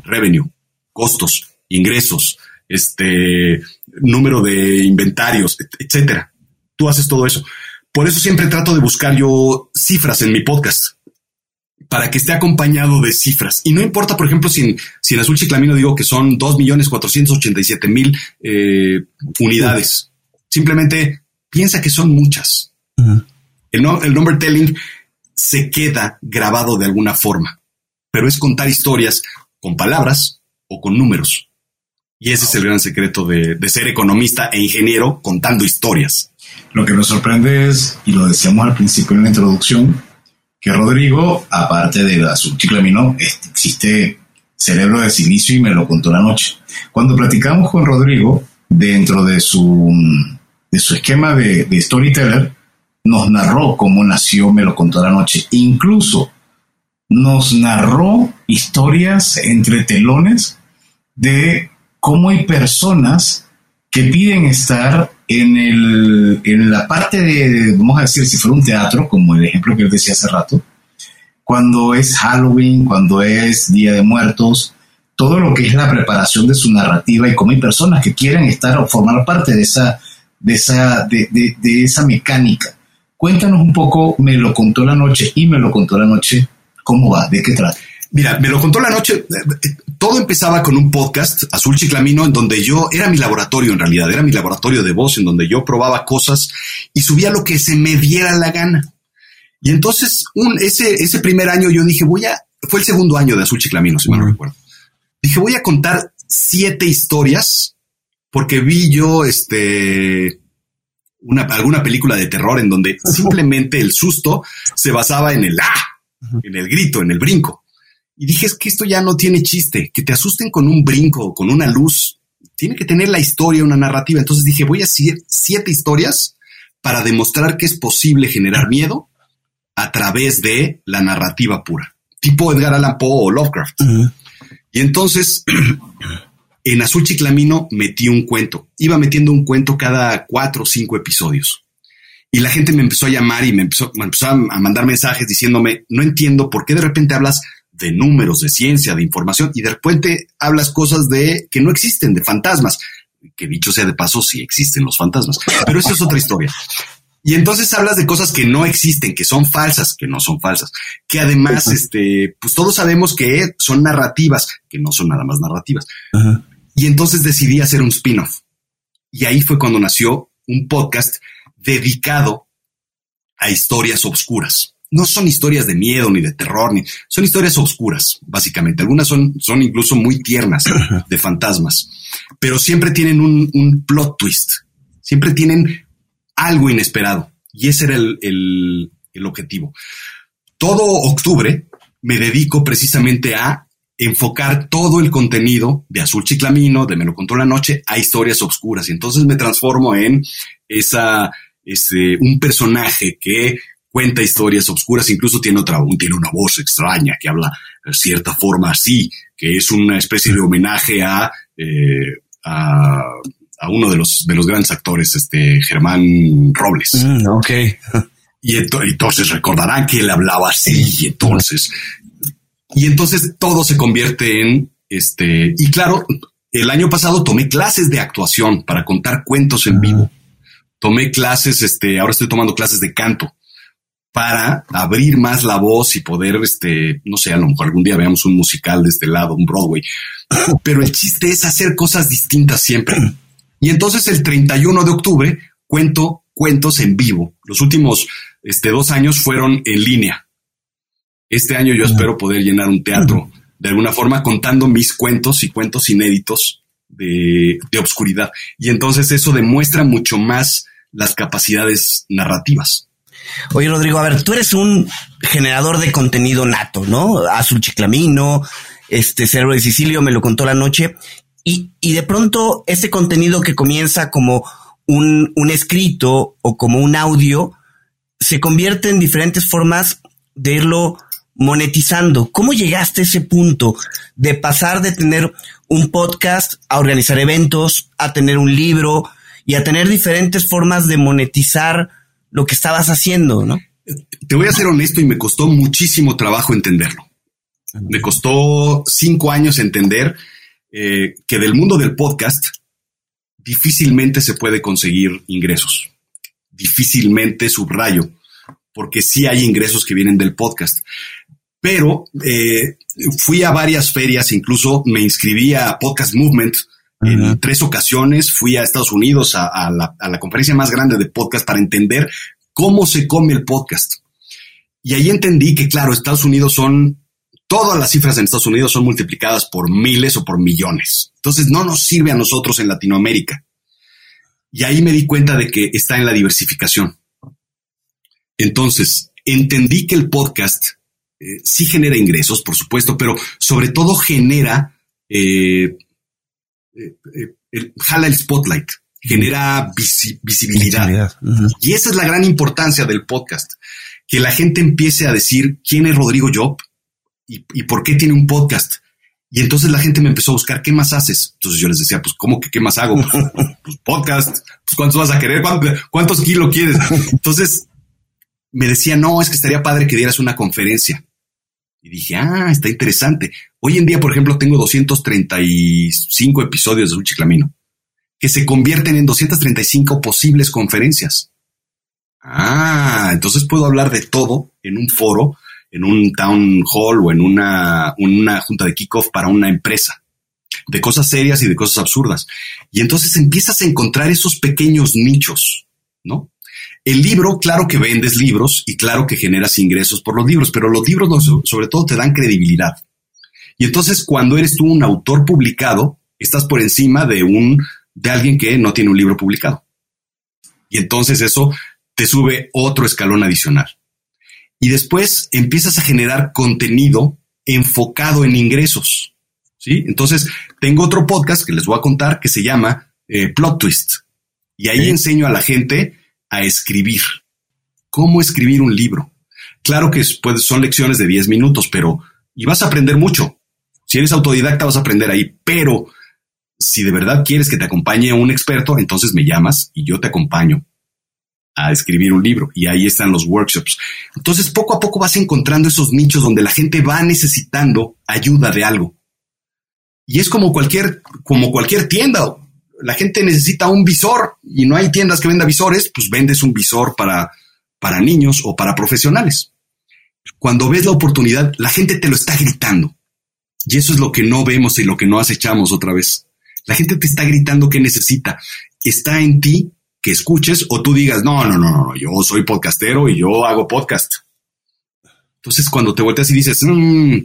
Revenue, costos, ingresos, este, número de inventarios, etcétera. Tú haces todo eso. Por eso siempre trato de buscar yo cifras en mi podcast para que esté acompañado de cifras. Y no importa, por ejemplo, si en, si en Azul Chiclamino digo que son 2.487.000 eh, unidades. Simplemente piensa que son muchas. el, number telling se queda grabado de alguna forma, pero es contar historias con palabras o con números. Y ese es el gran secreto de, ser economista e ingeniero contando historias. Lo que me sorprende es, y lo decíamos al principio en la introducción, que Rodrigo, aparte de la subciclamino, existe cerebro de silicio y me lo contó la noche. Cuando platicamos con Rodrigo, dentro de su de su esquema de, storyteller, nos narró cómo nació Me lo contó la noche. Incluso nos narró historias entre telones de cómo hay personas que piden estar en, el, en la parte de, vamos a decir, si fuera un teatro, como el ejemplo que él decía hace rato, cuando es Halloween, cuando es Día de Muertos, todo lo que es la preparación de su narrativa y cómo hay personas que quieren estar o formar parte de esa, de esa, de, de esa mecánica. Cuéntanos un poco, me lo contó la noche y me lo contó la noche, ¿cómo va? ¿De qué trata? Mira, me lo contó la noche. Todo empezaba con un podcast, Azul Chiclamino, en donde yo era mi laboratorio en realidad, era mi laboratorio de voz, en donde yo probaba cosas y subía lo que se me diera la gana. Y entonces, un, ese, ese primer año yo dije, voy a, fue el segundo año de Azul Chiclamino, si mal no recuerdo. Dije, voy a contar siete historias, porque vi yo, este, una, alguna película de terror en donde simplemente el susto se basaba en el ah, en el grito, en el brinco. Y dije, es que esto ya no tiene chiste, que te asusten con un brinco, con una luz, tiene que tener la historia, una narrativa. Entonces dije, voy a hacer siete historias para demostrar que es posible generar miedo a través de la narrativa pura, tipo Edgar Allan Poe o Lovecraft. Y entonces, (clears throat) en Azul Chiclamino metí un cuento. Iba metiendo un cuento cada cuatro o cinco episodios. Y la gente me empezó a llamar y me empezó, me empezó a mandar mensajes diciéndome, no entiendo por qué de repente hablas de números, de ciencia, de información, y de repente hablas cosas de que no existen, de fantasmas, que dicho sea de paso, sí existen los fantasmas, pero esa es otra historia. Y entonces hablas de cosas que no existen, que son falsas, que no son falsas, que además, este, pues todos sabemos que son narrativas, que no son nada más narrativas. Y entonces decidí hacer un spin-off. Y ahí fue cuando nació un podcast dedicado a historias obscuras no son historias de miedo ni de terror, ni son historias oscuras, básicamente. Algunas son, son incluso muy tiernas de fantasmas, pero siempre tienen un, plot twist, siempre tienen algo inesperado y ese era el, el, el objetivo. Todo octubre me dedico precisamente a enfocar todo el contenido de Azul Chiclamino, de Me lo contó la noche, a historias oscuras. Y entonces me transformo en esa, ese, un personaje que cuenta historias oscuras, incluso tiene otra, tiene una voz extraña que habla de cierta forma así, que es una especie de homenaje a, eh, a, uno de los, de los grandes actores, este Germán Robles. Mm, ok. Y, entonces recordarán que él hablaba así, y entonces, y entonces todo se convierte en este, y claro, el año pasado tomé clases de actuación para contar cuentos en vivo. Tomé clases, este, ahora estoy tomando clases de canto para abrir más la voz y poder, este, no sé, a lo mejor algún día veamos un musical de este lado, un Broadway. (coughs) Pero el chiste es hacer cosas distintas siempre. (coughs) Y entonces el 31 de octubre cuento cuentos en vivo. Los últimos este, dos años fueron en línea. Este año yo espero poder llenar un teatro de alguna forma contando mis cuentos y cuentos inéditos de, de obscuridad. Y entonces eso demuestra mucho más las capacidades narrativas. Oye, Rodrigo, a ver, tú eres un generador de contenido nato, ¿no? Azul Chiclamino, este Cerebro de Sicilio me lo contó la noche. Y, y de pronto ese contenido que comienza como un, un escrito o como un audio se convierte en diferentes formas de irlo monetizando. ¿Cómo llegaste a ese punto de pasar de tener un podcast a organizar eventos, a tener un libro y a tener diferentes formas de monetizar lo que estabas haciendo, ¿no? Te voy a ser honesto y me costó muchísimo trabajo entenderlo. Me costó cinco años entender eh, que del mundo del podcast difícilmente se puede conseguir ingresos. Difícilmente subrayo, porque sí hay ingresos que vienen del podcast. Pero eh, fui a varias ferias, incluso me inscribí a Podcast Movement, en tres ocasiones fui a Estados Unidos a, la, conferencia más grande de podcast para entender cómo se come el podcast. Y ahí entendí que, claro, Estados Unidos son, todas las cifras en Estados Unidos son multiplicadas por miles o por millones. Entonces no nos sirve a nosotros en Latinoamérica. Y ahí me di cuenta de que está en la diversificación. Entonces, entendí que el podcast eh, sí genera ingresos, por supuesto, pero sobre todo genera eh, eh, jala el spotlight, genera visibilidad. Y esa es la gran importancia del podcast, que la gente empiece a decir quién es Rodrigo Job y, por qué tiene un podcast. Y entonces la gente me empezó a buscar, ¿qué más haces? Entonces yo les decía, pues, ¿cómo que qué más hago? (laughs) pues, podcast, pues, ¿cuántos vas a querer? ¿Cuántos, kilos quieres? Entonces me decía, no, es que estaría padre que dieras una conferencia. Y dije, ah, está interesante. Hoy en día, por ejemplo, tengo 235 episodios de Un Chiclamino que se convierten en 235 posibles conferencias. Ah, entonces puedo hablar de todo en un foro, en un town hall o en una, una junta de kickoff para una empresa, de cosas serias y de cosas absurdas. Y entonces empiezas a encontrar esos pequeños nichos, ¿no? El libro, claro que vendes libros y claro que generas ingresos por los libros, pero los libros sobre todo te dan credibilidad. Y entonces cuando eres tú un autor publicado, estás por encima de un de alguien que no tiene un libro publicado. Y entonces eso te sube otro escalón adicional. Y después empiezas a generar contenido enfocado en ingresos. ¿sí? Entonces, tengo otro podcast que les voy a contar que se llama eh, Plot Twist. Y ahí enseño a la gente a escribir. ¿Cómo escribir un libro? Claro que son lecciones de 10 minutos, pero y vas a aprender mucho. Si eres autodidacta vas a aprender ahí, pero si de verdad quieres que te acompañe un experto, entonces me llamas y yo te acompaño a escribir un libro y ahí están los workshops. Entonces poco a poco vas encontrando esos nichos donde la gente va necesitando ayuda de algo. Y es como cualquier, como cualquier tienda. La gente necesita un visor y no hay tiendas que venda visores, pues vendes un visor para, para niños o para profesionales. Cuando ves la oportunidad, la gente te lo está gritando. Y eso es lo que no vemos y lo que no acechamos otra vez. La gente te está gritando que necesita. Está en ti que escuches o tú digas, no, no, no, no, yo soy podcastero y yo hago podcast. Entonces, cuando te volteas y dices, mm,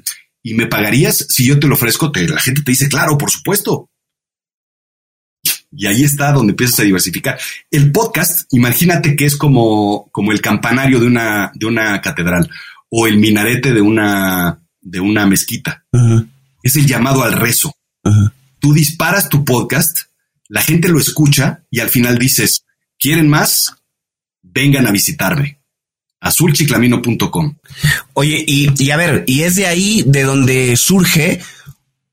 ¿y me pagarías si yo te lo ofrezco? Te, la gente te dice, claro, por supuesto. Y ahí está donde empiezas a diversificar. El podcast, imagínate que es como, como el campanario de una, de una catedral o el minarete de una, de una mezquita. Es el llamado al rezo tú disparas tu podcast, la gente lo escucha y al final dices, ¿quieren más? Vengan a visitarme. azulchiclamino.com. Oye, y, a ver, y es de ahí de donde surge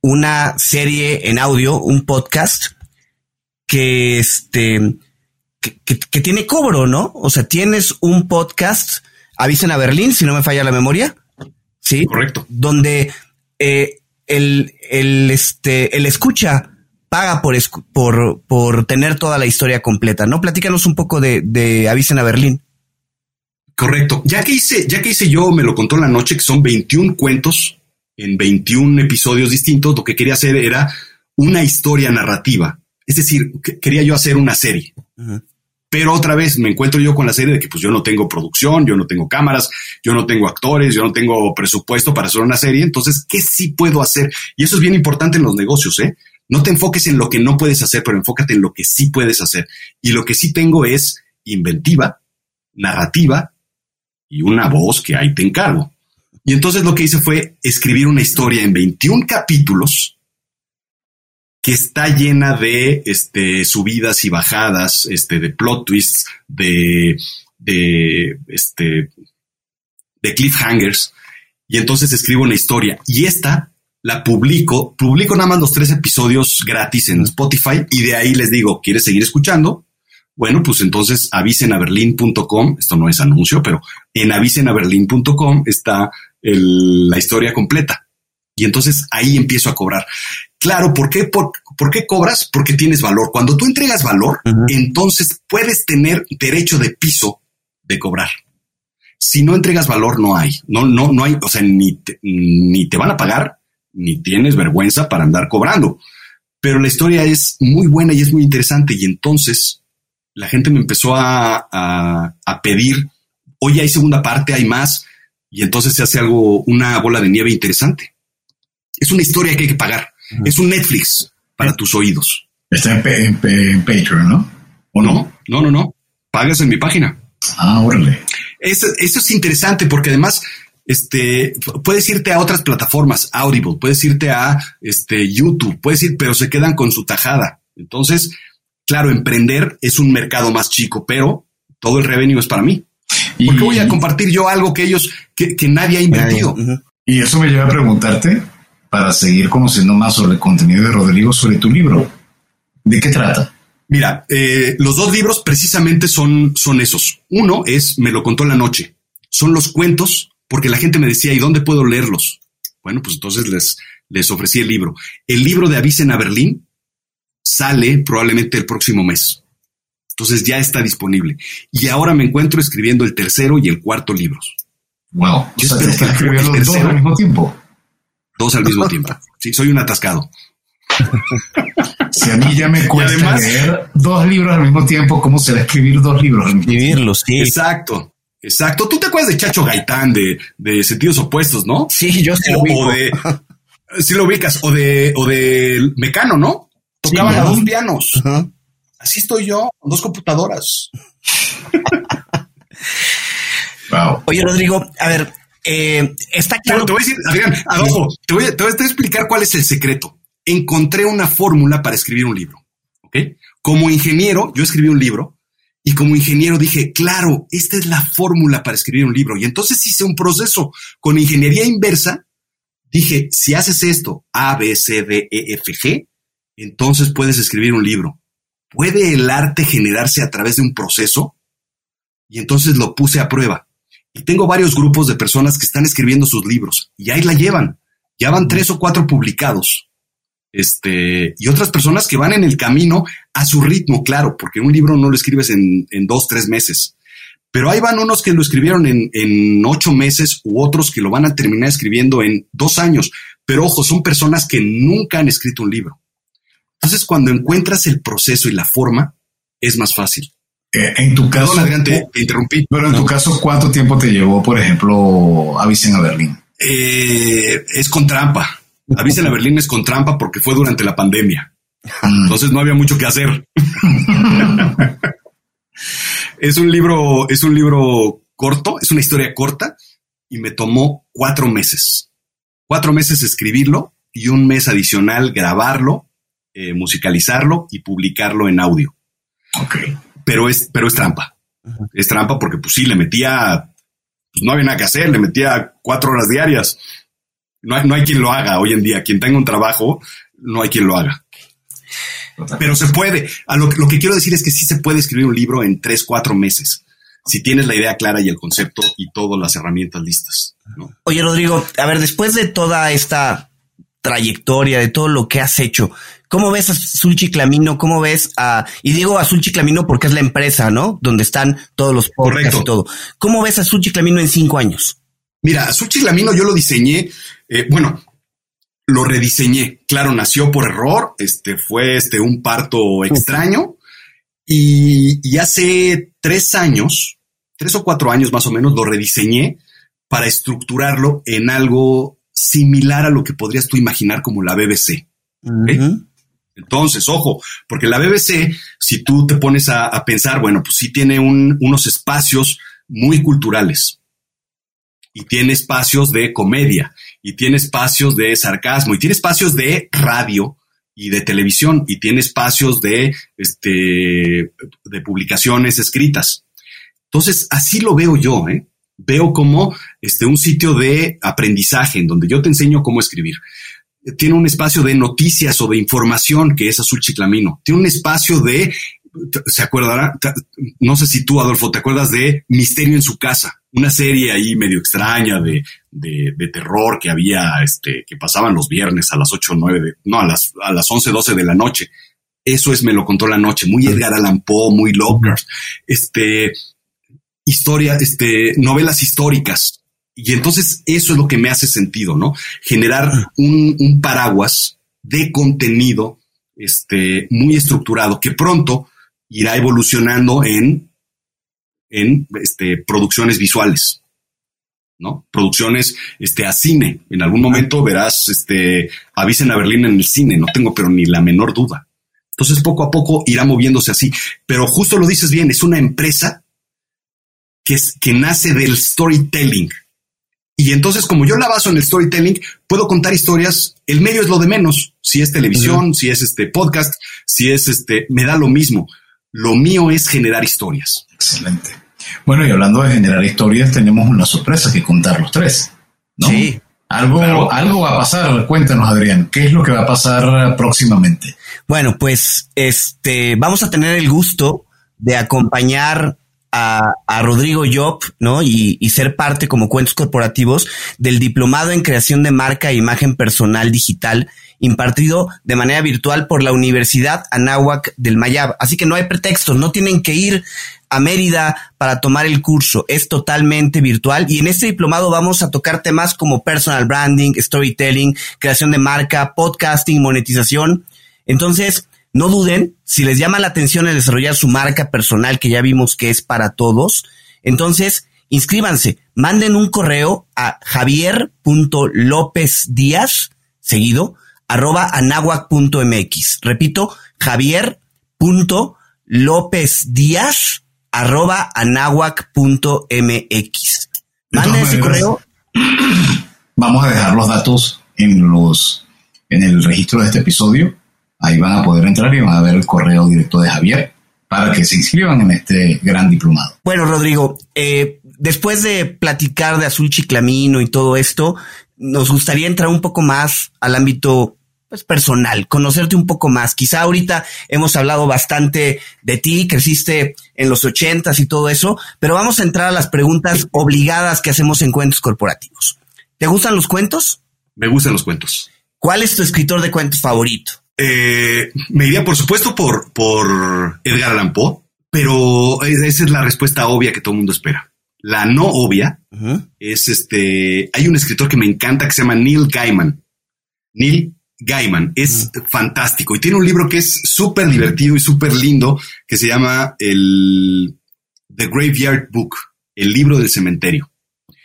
una serie en audio, un podcast que este que, tiene cobro, ¿no? O sea, tienes un podcast, avisen a Berlín, si no me falla la memoria. Sí. Correcto. Donde eh, el, el, este, el escucha paga por, por, por tener toda la historia completa, ¿no? Platícanos un poco de, de Avisen a Berlín. Correcto. Ya que hice, ya que hice yo, me lo contó la noche, que son 21 cuentos en 21 episodios distintos, lo que quería hacer era una historia narrativa. Es decir, quería yo hacer una serie. Pero otra vez me encuentro yo con la serie de que pues yo no tengo producción, yo no tengo cámaras, yo no tengo actores, yo no tengo presupuesto para hacer una serie. Entonces, ¿qué sí puedo hacer? Y eso es bien importante en los negocios, ¿eh? No te enfoques en lo que no puedes hacer, pero enfócate en lo que sí puedes hacer. Y lo que sí tengo es inventiva, narrativa y una voz que ahí te encargo. Y entonces lo que hice fue escribir una historia en 21 capítulos que está llena de este, subidas y bajadas, este, de plot twists, de, de, este, de cliffhangers. Y entonces escribo una historia. Y esta la publico, publico nada más los tres episodios gratis en Spotify y de ahí les digo, ¿quieres seguir escuchando? Bueno, pues entonces avisen a berlin.com, esto no es anuncio, pero en avisenaberlin.com está la historia completa. Y entonces ahí empiezo a cobrar. Claro, ¿por qué, por, qué cobras? Porque tienes valor. Cuando tú entregas valor, entonces puedes tener derecho de piso de cobrar. Si no entregas valor, no hay. No, no, no hay, o sea, ni te, ni te van a pagar, ni tienes vergüenza para andar cobrando. Pero la historia es muy buena y es muy interesante. Y entonces la gente me empezó a, a, a pedir, oye, hay segunda parte, hay más. Y entonces se hace algo, una bola de nieve interesante. Es una historia que hay que pagar. Es un Netflix para tus oídos. Está en, Patreon, ¿no? ¿O no? No, no, no. Pagas en mi página. Ah, órale. Eso, eso es interesante porque además este, puedes irte a otras plataformas, Audible, puedes irte a este, YouTube, puedes ir, pero se quedan con su tajada. Entonces, claro, emprender es un mercado más chico, pero todo el revenue es para mí. ¿Por qué voy a compartir yo algo que ellos, que, nadie ha invertido? Y eso me lleva a preguntarte, para seguir conociendo más sobre el contenido de Rodrigo, sobre tu libro. ¿De qué trata? Mira, eh, los dos libros precisamente son, son esos. Uno es Me lo contó la noche. Son los cuentos porque la gente me decía, ¿y dónde puedo leerlos? Bueno, pues entonces les, les ofrecí el libro. El libro de Avisen a Berlín sale probablemente el próximo mes. Entonces ya está disponible. Y ahora me encuentro escribiendo el tercero y el cuarto libros. Wow. Yo espero que escribiendo dos al mismo tiempo. Dos al mismo tiempo. Sí, soy un atascado. Si a mí ya me cuesta leer dos libros al mismo tiempo, ¿cómo será escribir dos libros? Escribirlos, sí. Exacto. Exacto. ¿Tú te acuerdas de Chacho Gaitán de, de Sentidos Opuestos, no? Sí, yo sí lo o, de, (laughs) sí lo ubicas. O de, o de Mecano, ¿no? Tocaban a dos pianos. Así estoy yo, con dos computadoras. (laughs) wow. Oye, Rodrigo, a ver, eh, está claro. te voy a decir, Adrián, adojo, te voy, a, te voy a explicar cuál es el secreto. Encontré una fórmula para escribir un libro. ¿Ok? Como ingeniero, yo escribí un libro y como ingeniero dije, claro, esta es la fórmula para escribir un libro. Y entonces hice un proceso con ingeniería inversa. Dije, si haces esto, A, B, C, D, E, F, G, entonces puedes escribir un libro. ¿Puede el arte generarse a través de un proceso? Y entonces lo puse a prueba. Tengo varios grupos de personas que están escribiendo sus libros y ahí la llevan. Ya van tres o cuatro publicados. Este, y otras personas que van en el camino a su ritmo, claro, porque un libro no lo escribes en, en dos, tres meses. Pero ahí van unos que lo escribieron en, en, ocho meses u otros que lo van a terminar escribiendo en dos años. Pero ojo, son personas que nunca han escrito un libro. Entonces, cuando encuentras el proceso y la forma, es más fácil. En tu caso, te, interrumpí. Pero en tu caso, ¿cuánto tiempo te llevó, por ejemplo, Avisen a Berlín? Eh, es con trampa. Avisen a Berlín es con trampa porque fue durante la pandemia. Mm. Entonces no había mucho que hacer. (laughs) es un libro, es un libro corto, es una historia corta y me tomó cuatro meses. Cuatro meses escribirlo y un mes adicional grabarlo eh, musicalizarlo y publicarlo en audio. Ok. Pero es, pero es trampa. Es trampa porque pues sí, le metía, pues no había nada que hacer, le metía cuatro horas diarias. No hay, no hay quien lo haga hoy en día. Quien tenga un trabajo, no hay quien lo haga. Pero se puede. A lo, lo, que quiero decir es que sí se puede escribir un libro en tres, cuatro meses. Si tienes la idea clara y el concepto y todas las herramientas listas. Oye, Rodrigo, a ver, después de toda esta trayectoria, de todo lo que has hecho, ¿Cómo ves a Azul Chiclamino? ¿Cómo ves a, y digo Azul Chiclamino porque es la empresa, ¿no? Donde están todos los podcasts y todo. ¿Cómo ves a Azul Chiclamino en cinco años? Mira, Azul Chiclamino yo lo diseñé, eh, bueno, lo rediseñé. Claro, nació por error, este fue este un parto extraño y, y hace tres años, tres o cuatro años más o menos, lo rediseñé para estructurarlo en algo similar a lo que podrías tú imaginar como la BBC. Entonces, ojo, porque la BBC, si tú te pones a, pensar, bueno, pues sí tiene unos espacios muy culturales y tiene espacios de comedia y tiene espacios de sarcasmo y tiene espacios de radio y de televisión y tiene espacios de, este, de publicaciones escritas. Entonces, así lo veo yo, ¿eh? Veo como este, un sitio de aprendizaje en donde yo te enseño cómo escribir tiene un espacio de noticias o de información que es Azul Chiclamino. Tiene un espacio de, se acordará, no sé si tú, Adolfo, te acuerdas de Misterio en su casa, una serie ahí medio extraña de, de, terror que había, este, que pasaban los viernes a las 8 o 9, no, a las, a las 11, 12 de la noche. Eso es, me lo contó la noche, muy Edgar Allan Poe, muy Lockhart, este, historia, este, novelas históricas, y entonces eso es lo que me hace sentido, ¿no? Generar un, paraguas de contenido este, muy estructurado que pronto irá evolucionando en, en este, producciones visuales. ¿no? Producciones este, a cine. En algún momento verás, este, avisen a Berlín en el cine, no tengo pero ni la menor duda. Entonces poco a poco irá moviéndose así. Pero justo lo dices bien, es una empresa que, es, que nace del storytelling. Y entonces, como yo la baso en el storytelling, puedo contar historias. El medio es lo de menos. Si es televisión, si es este podcast, si es este, me da lo mismo. Lo mío es generar historias. Excelente. Bueno, y hablando de generar historias, tenemos una sorpresa que contar los tres. ¿no? Sí. Algo, algo va a pasar. Cuéntanos, Adrián, ¿qué es lo que va a pasar próximamente? Bueno, pues este, vamos a tener el gusto de acompañar a, Rodrigo Job, ¿no? Y, ser parte como cuentos corporativos del diplomado en creación de marca e imagen personal digital impartido de manera virtual por la Universidad Anáhuac del Mayab. Así que no hay pretextos, no tienen que ir a Mérida para tomar el curso, es totalmente virtual y en este diplomado vamos a tocar temas como personal branding, storytelling, creación de marca, podcasting, monetización. Entonces, no duden, si les llama la atención el desarrollar su marca personal, que ya vimos que es para todos, entonces inscríbanse, manden un correo a javier.lópezdíaz, seguido, arroba anahuac.mx. Repito, javier.lópezdíaz, arroba anahuac.mx. Manden ese correo. (clears throat) Vamos a dejar los datos en los en el registro de este episodio. Ahí van a poder entrar y van a ver el correo directo de Javier para que se inscriban en este gran diplomado. Bueno, Rodrigo, eh, después de platicar de Azul Chiclamino y todo esto, nos gustaría entrar un poco más al ámbito pues personal, conocerte un poco más. Quizá ahorita hemos hablado bastante de ti, creciste en los ochentas y todo eso, pero vamos a entrar a las preguntas obligadas que hacemos en cuentos corporativos. ¿Te gustan los cuentos? Me gustan los cuentos. ¿Cuál es tu escritor de cuentos favorito? Eh, me iría, por supuesto, por, por Edgar Allan Poe, pero esa es la respuesta obvia que todo el mundo espera. La no obvia es este. Hay un escritor que me encanta que se llama Neil Gaiman. Neil Gaiman es fantástico y tiene un libro que es súper divertido y súper lindo que se llama el The Graveyard Book, el libro del cementerio.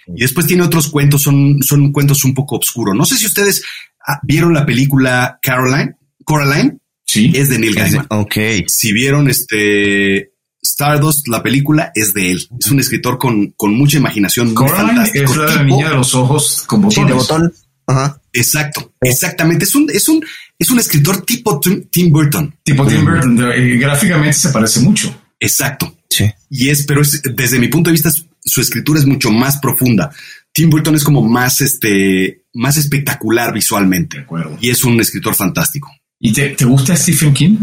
Y después tiene otros cuentos, son, son cuentos un poco oscuros. No sé si ustedes ah, vieron la película Caroline, Coraline. Sí. Es de Neil Gaiman. Ok. Si vieron este Stardust, la película es de él. Es un escritor con, con mucha imaginación. Coraline es la niña de los ojos con botones. de botón. Ajá. Exacto, exactamente. Es un, es un, es un escritor tipo Tim Burton. Tipo Tim Burton. gráficamente se parece mucho. Exacto. Sí. Y es, pero es, desde mi punto de vista, su escritura es mucho más profunda. Tim Burton es como más, este, más espectacular visualmente. De acuerdo. Y es un escritor fantástico. ¿Y te, te gusta Stephen King?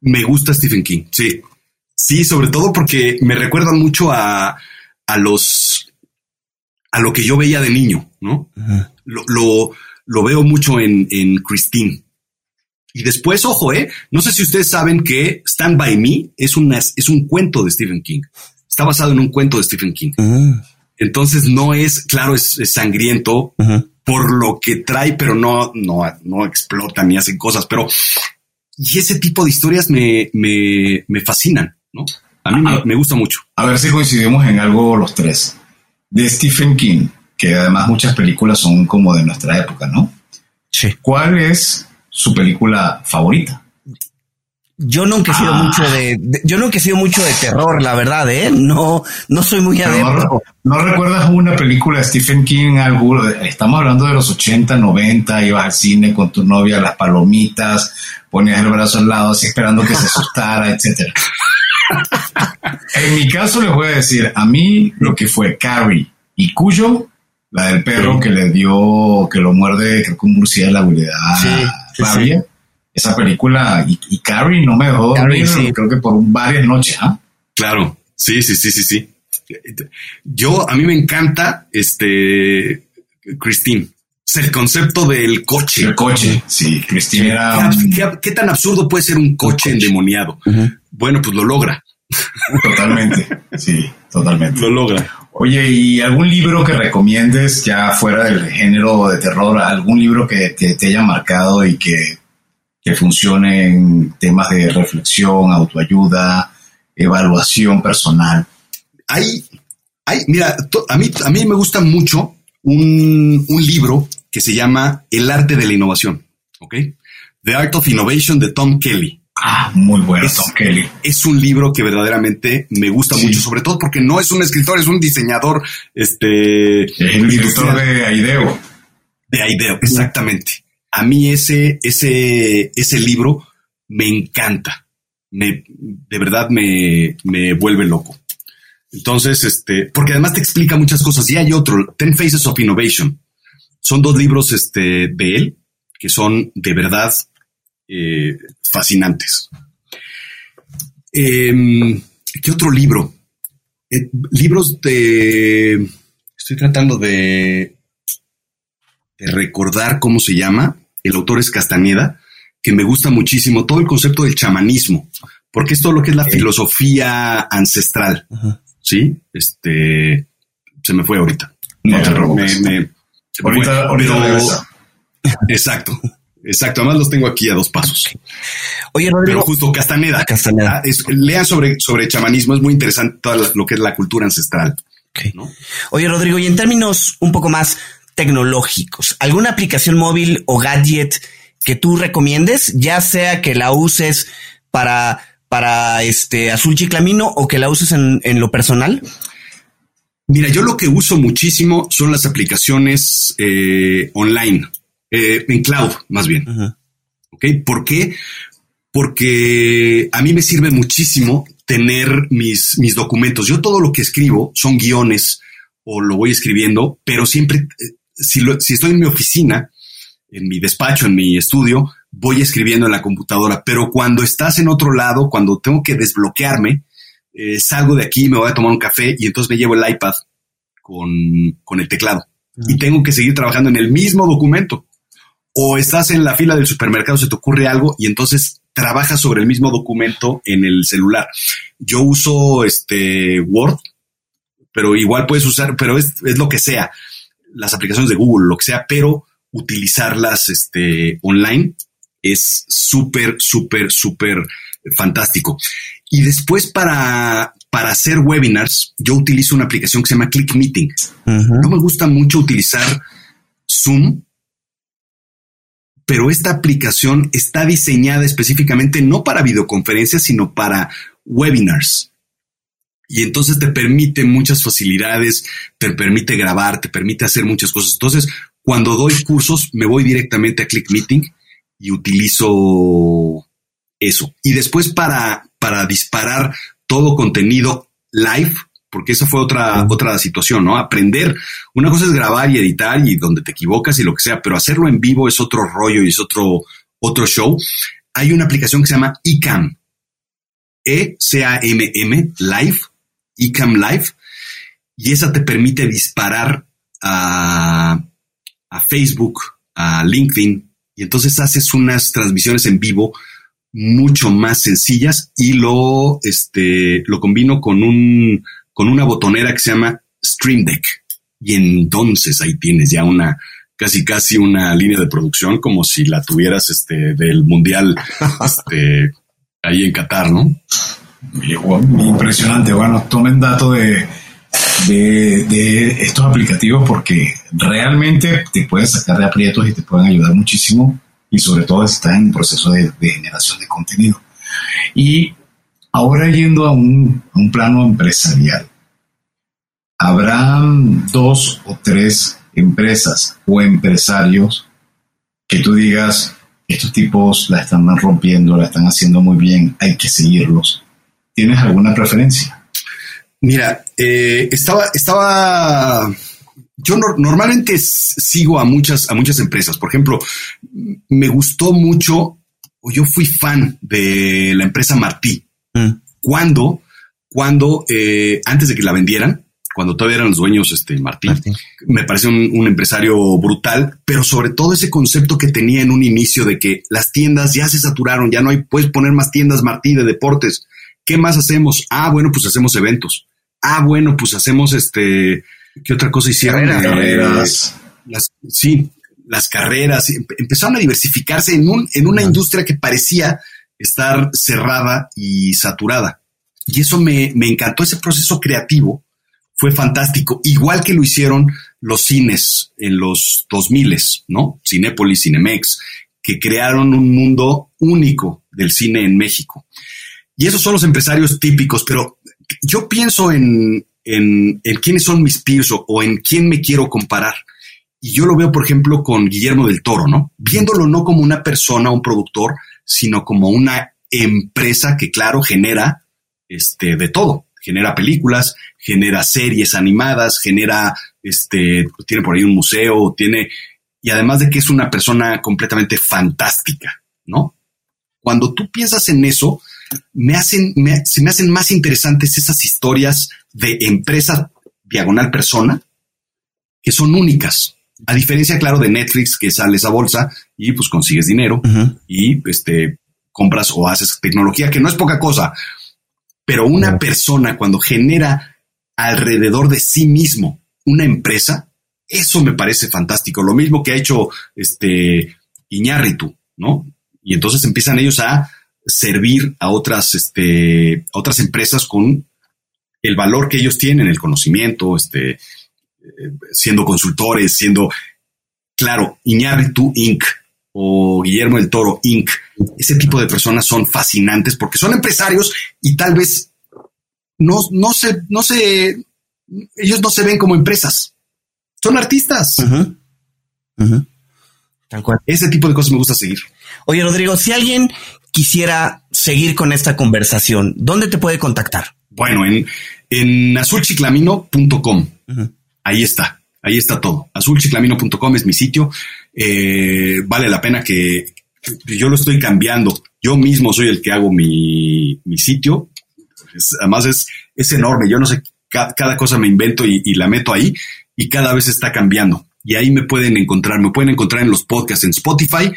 Me gusta Stephen King, sí. Sí, sobre todo porque me recuerda mucho a, a los, a lo que yo veía de niño, ¿no? Lo, lo, lo veo mucho en, en Christine. Y después, ojo, eh, no sé si ustedes saben que Stand By Me es, una, es un cuento de Stephen King. Está basado en un cuento de Stephen King. Entonces no es, claro, es, sangriento por lo que trae, pero no, no, no explota ni hacen cosas. Pero y ese tipo de historias me, me, me fascinan, ¿no? A mí me, me gusta mucho. A ver si coincidimos en algo los tres. De Stephen King, que además muchas películas son como de nuestra época, ¿no? Sí. ¿Cuál es su película favorita? Yo nunca he sido ah. mucho de, yo nunca he sido mucho de terror, la verdad, ¿eh? No, no soy muy adentro. No, recuerdas una película de Stephen King? Algo, estamos hablando de los 80, 90, ibas al cine con tu novia, las palomitas, ponías el brazo al lado así esperando que se asustara, (laughs) etcétera. en mi caso les voy a decir, a mí lo que fue Carrie y Cuyo la del perro que le dio, que lo muerde, creo que un murciélago le da Esa película, y, Carrie no me dejó dormir, creo que por varias noches, ¿ah? Claro, sí, sí, sí, sí, sí. Yo, a mí me encanta este Christine. El concepto del coche. El coche, sí, Christine era. ¿Qué, tan absurdo puede ser un coche, endemoniado? Bueno, pues lo logra. Totalmente, sí, totalmente. Lo logra. Oye, ¿y algún libro que recomiendes ya fuera del género de terror? ¿Algún libro que, te haya marcado y que, que, funcione en temas de reflexión, autoayuda, evaluación personal? Hay, hay mira, a mí, a mí me gusta mucho un, un libro que se llama El arte de la innovación, ¿ok? The Art of Innovation de Tom Kelly. Ah, muy bueno, es, Tom Kelly. Es un libro que verdaderamente me gusta mucho, sobre todo porque no es un escritor, es un diseñador, este... Es el escritor de Aideo. De Aideo, exactamente. A mí ese, ese, ese libro me encanta. Me, de verdad me, me vuelve loco. Entonces, este, porque además te explica muchas cosas. Y hay otro, Ten Faces of Innovation. Son dos libros, este, de él, que son de verdad eh, fascinantes. Em, ¿Qué otro libro? eh, libros de... Estoy tratando de, de recordar cómo se llama. El autor es Castaneda, que me gusta muchísimo. Todo el concepto del chamanismo, porque es todo lo que es la filosofía ancestral. Sí, este se me fue ahorita. No te ahorita, ahorita Exacto. Exacto, además los tengo aquí a dos pasos. Oye, Rodrigo. Pero justo Castaneda. Castaneda. Ah, lean sobre, sobre chamanismo, es muy interesante todo lo que es la cultura ancestral. Oye, Rodrigo, y en términos un poco más tecnológicos, ¿alguna aplicación móvil o gadget que tú recomiendes, ya sea que la uses para, para este azul chiclamino o que la uses en, lo personal? Mira, yo lo que uso muchísimo son las aplicaciones eh, online. Eh, en cloud, más bien. ¿Ok? ¿Por qué? Porque a mí me sirve muchísimo tener mis, mis documentos. Yo todo lo que escribo son guiones o lo voy escribiendo, pero siempre, si, si estoy en mi oficina, en mi despacho, en mi estudio, voy escribiendo en la computadora, pero cuando estás en otro lado, cuando tengo que desbloquearme, eh, salgo de aquí, me voy a tomar un café y entonces me llevo el iPad con, con el teclado. Y tengo que seguir trabajando en el mismo documento. O estás en la fila del supermercado, se te ocurre algo y entonces trabajas sobre el mismo documento en el celular. Yo uso este Word, pero igual puedes usar, pero es, lo que sea, las aplicaciones de Google, lo que sea, pero utilizarlas este, online es súper, súper, súper fantástico. Y después para, para hacer webinars, yo utilizo una aplicación que se llama Click Meeting. No me gusta mucho utilizar Zoom pero esta aplicación está diseñada específicamente no para videoconferencias, sino para webinars. Y entonces te permite muchas facilidades, te permite grabar, te permite hacer muchas cosas. Entonces, cuando doy cursos, me voy directamente a Click Meeting y utilizo eso. Y después para, para disparar todo contenido live, porque esa fue otra, otra situación, ¿no? Aprender. Una cosa es grabar y editar y donde te equivocas y lo que sea, pero hacerlo en vivo es otro rollo y es otro, otro show. Hay una aplicación que se llama eCam. E-C-A-M-M, Live, eCam Live, y esa te permite disparar a, a Facebook, a LinkedIn, y entonces haces unas transmisiones en vivo mucho más sencillas y lo, este, lo combino con un con una botonera que se llama Stream Deck. Y entonces ahí tienes ya una, casi casi una línea de producción como si la tuvieras este, del mundial (laughs) este, ahí en Qatar, ¿no? Impresionante. Bueno, tomen dato de, de, estos aplicativos porque realmente te pueden sacar de aprietos y te pueden ayudar muchísimo y sobre todo si estás en proceso de, generación de contenido. Y Ahora yendo a un, plano empresarial, ¿habrán dos o tres empresas o empresarios que tú digas, estos tipos la están rompiendo, la están haciendo muy bien, hay que seguirlos? ¿Tienes alguna preferencia? Mira, eh, estaba, estaba, yo normalmente sigo a muchas, a muchas empresas. Por ejemplo, me gustó mucho, o yo fui fan de la empresa Martí. Mm. Cuando, cuando eh, antes de que la vendieran, cuando todavía eran los dueños, este Martín, me parece un, empresario brutal, pero sobre todo ese concepto que tenía en un inicio de que las tiendas ya se saturaron, ya no hay, puedes poner más tiendas Martí de deportes. ¿Qué más hacemos? Ah, bueno, pues hacemos eventos. Ah, bueno, pues hacemos este, ¿qué otra cosa hicieron? Carreras. las, sí, las carreras. Empezaron a diversificarse en, un, en una industria que parecía estar cerrada y saturada. Y eso me, encantó, ese proceso creativo fue fantástico, igual que lo hicieron los cines en los 2000, ¿no? Cinépolis, Cinemex, que crearon un mundo único del cine en México. Y esos son los empresarios típicos, pero yo pienso en, en, quiénes son mis peers o, o, en quién me quiero comparar. Y yo lo veo, por ejemplo, con Guillermo del Toro, ¿no? Viéndolo no como una persona, un productor, sino como una empresa que, claro, genera este, de todo. Genera películas, genera series animadas, genera, este, tiene por ahí un museo, tiene, y además de que es una persona completamente fantástica, ¿no? Cuando tú piensas en eso, me hacen, se me hacen más interesantes esas historias de empresa diagonal persona que son únicas. A diferencia, claro, de Netflix, que sales a bolsa y pues consigues dinero y este, compras o haces tecnología, que no es poca cosa. Pero una persona cuando genera alrededor de sí mismo una empresa, eso me parece fantástico. Lo mismo que ha hecho este Iñárritu, ¿no? Y entonces empiezan ellos a servir a otras, este, otras empresas con el valor que ellos tienen, el conocimiento, este, eh, siendo consultores, siendo, claro, Iñárritu Inc. o Guillermo del Toro Inc. Ese tipo de personas son fascinantes porque son empresarios y tal vez no, no se, no se, ellos no se ven como empresas. Son artistas. Tal cual. Ese tipo de cosas me gusta seguir. Oye, Rodrigo, si alguien quisiera seguir con esta conversación, ¿dónde te puede contactar? Bueno, en, en azulchiclamino.com. Ahí está. Ahí está todo. Azulchiclamino.com es mi sitio. Eh, vale la pena que, yo lo estoy cambiando. Yo mismo soy el que hago mi, sitio. además es, es enorme. Yo no sé, cada, cosa me invento y, la meto ahí y cada vez está cambiando. Y ahí me pueden encontrar. Me pueden encontrar en los podcasts en Spotify.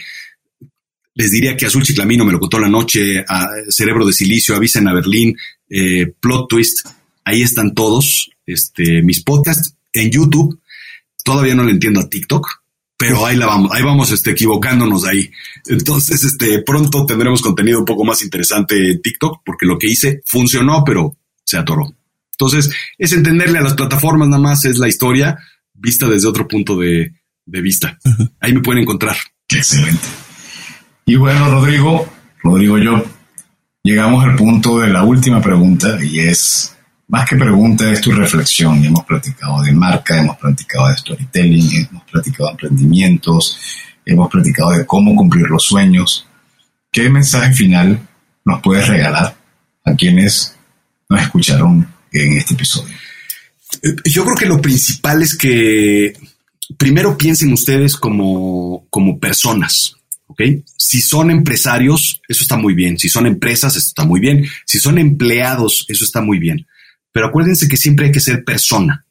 Les diría que Azul Chiclamino me lo contó la noche, a Cerebro de Silicio, Avisen a Berlín, eh, Plot Twist. Ahí están todos este, mis podcasts en YouTube. Todavía no le entiendo a TikTok, pero ahí la vamos, ahí vamos este, equivocándonos ahí. Entonces, este, pronto tendremos contenido un poco más interesante en TikTok, porque lo que hice funcionó, pero se atoró. Entonces, es entenderle a las plataformas nada más, es la historia vista desde otro punto de, vista. Ahí me pueden encontrar. Excelente. Y bueno, Rodrigo, Rodrigo, yo, llegamos al punto de la última pregunta y es, más que pregunta, es tu reflexión. hemos platicado de marca, hemos platicado de storytelling, hemos platicado de emprendimientos, hemos platicado de cómo cumplir los sueños. ¿Qué mensaje final nos puedes regalar a quienes nos escucharon en este episodio? Yo creo que lo principal es que primero piensen ustedes como, como personas. ¿Ok? Si son empresarios, eso está muy bien. Si son empresas, eso está muy bien. Si son empleados, eso está muy bien. Pero acuérdense que siempre hay que ser persona,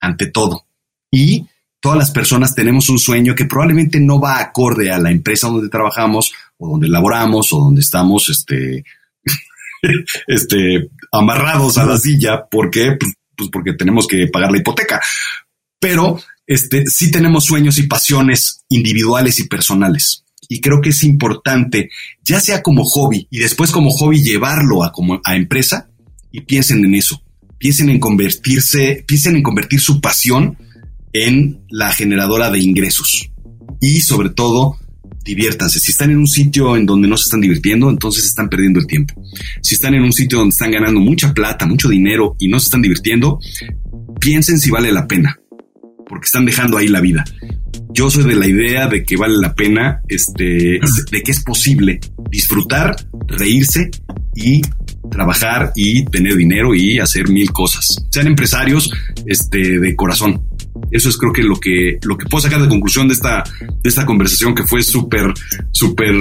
ante todo. Y todas las personas tenemos un sueño que probablemente no va acorde a la empresa donde trabajamos o donde laboramos o donde estamos este, (laughs) este, amarrados a la silla. ¿Por qué? Pues, pues, porque tenemos que pagar la hipoteca. Pero este, sí tenemos sueños y pasiones individuales y personales. Y creo que es importante, ya sea como hobby y después como hobby llevarlo a, como, a empresa y piensen en eso. Piensen en convertirse, piensen en convertir su pasión en la generadora de ingresos. Y sobre todo, diviértanse. Si están en un sitio en donde no se están divirtiendo, entonces están perdiendo el tiempo. Si están en un sitio donde están ganando mucha plata, mucho dinero y no se están divirtiendo, piensen si vale la pena, porque están dejando ahí la vida. Yo soy de la idea de que vale la pena, este, de que es posible disfrutar, reírse y trabajar y tener dinero y hacer mil cosas. Sean empresarios, este, de corazón. Eso es creo que lo que, lo que puedo sacar de conclusión de esta, de esta conversación que fue súper, súper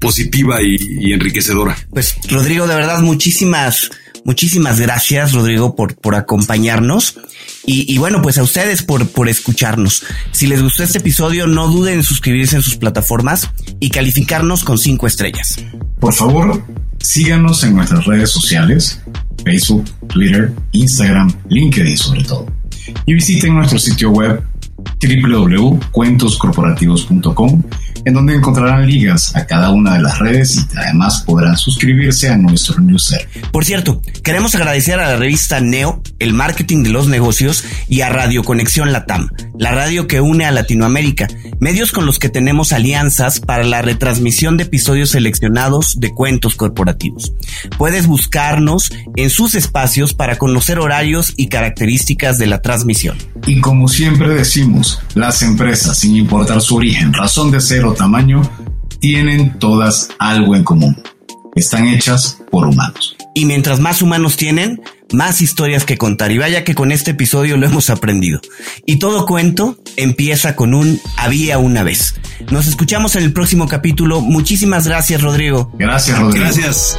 positiva y, enriquecedora. Pues Rodrigo, de verdad, muchísimas, muchísimas gracias, Rodrigo, por, por acompañarnos. Y, bueno, pues a ustedes por, por escucharnos. Si les gustó este episodio, no duden en suscribirse en sus plataformas y calificarnos con cinco estrellas. Por favor, síganos en nuestras redes sociales, Facebook, Twitter, Instagram, LinkedIn sobre todo y visiten nuestro sitio web www.cuentoscorporativos.com en donde encontrarán ligas a cada una de las redes y además podrán suscribirse a nuestro newsletter. Por cierto, queremos agradecer a la revista Neo, el marketing de los negocios, y a Radio Conexión Latam, la radio que une a Latinoamérica, medios con los que tenemos alianzas para la retransmisión de episodios seleccionados de cuentos corporativos. Puedes buscarnos en sus espacios para conocer horarios y características de la transmisión. Y como siempre decimos, las empresas, sin importar su origen, razón de ser tamaño, tienen todas algo en común. Están hechas por humanos. Y mientras más humanos tienen, más historias que contar. Y vaya que con este episodio lo hemos aprendido. Y todo cuento empieza con un había una vez. Nos escuchamos en el próximo capítulo. Muchísimas gracias, Rodrigo. Gracias, Rodrigo. Gracias.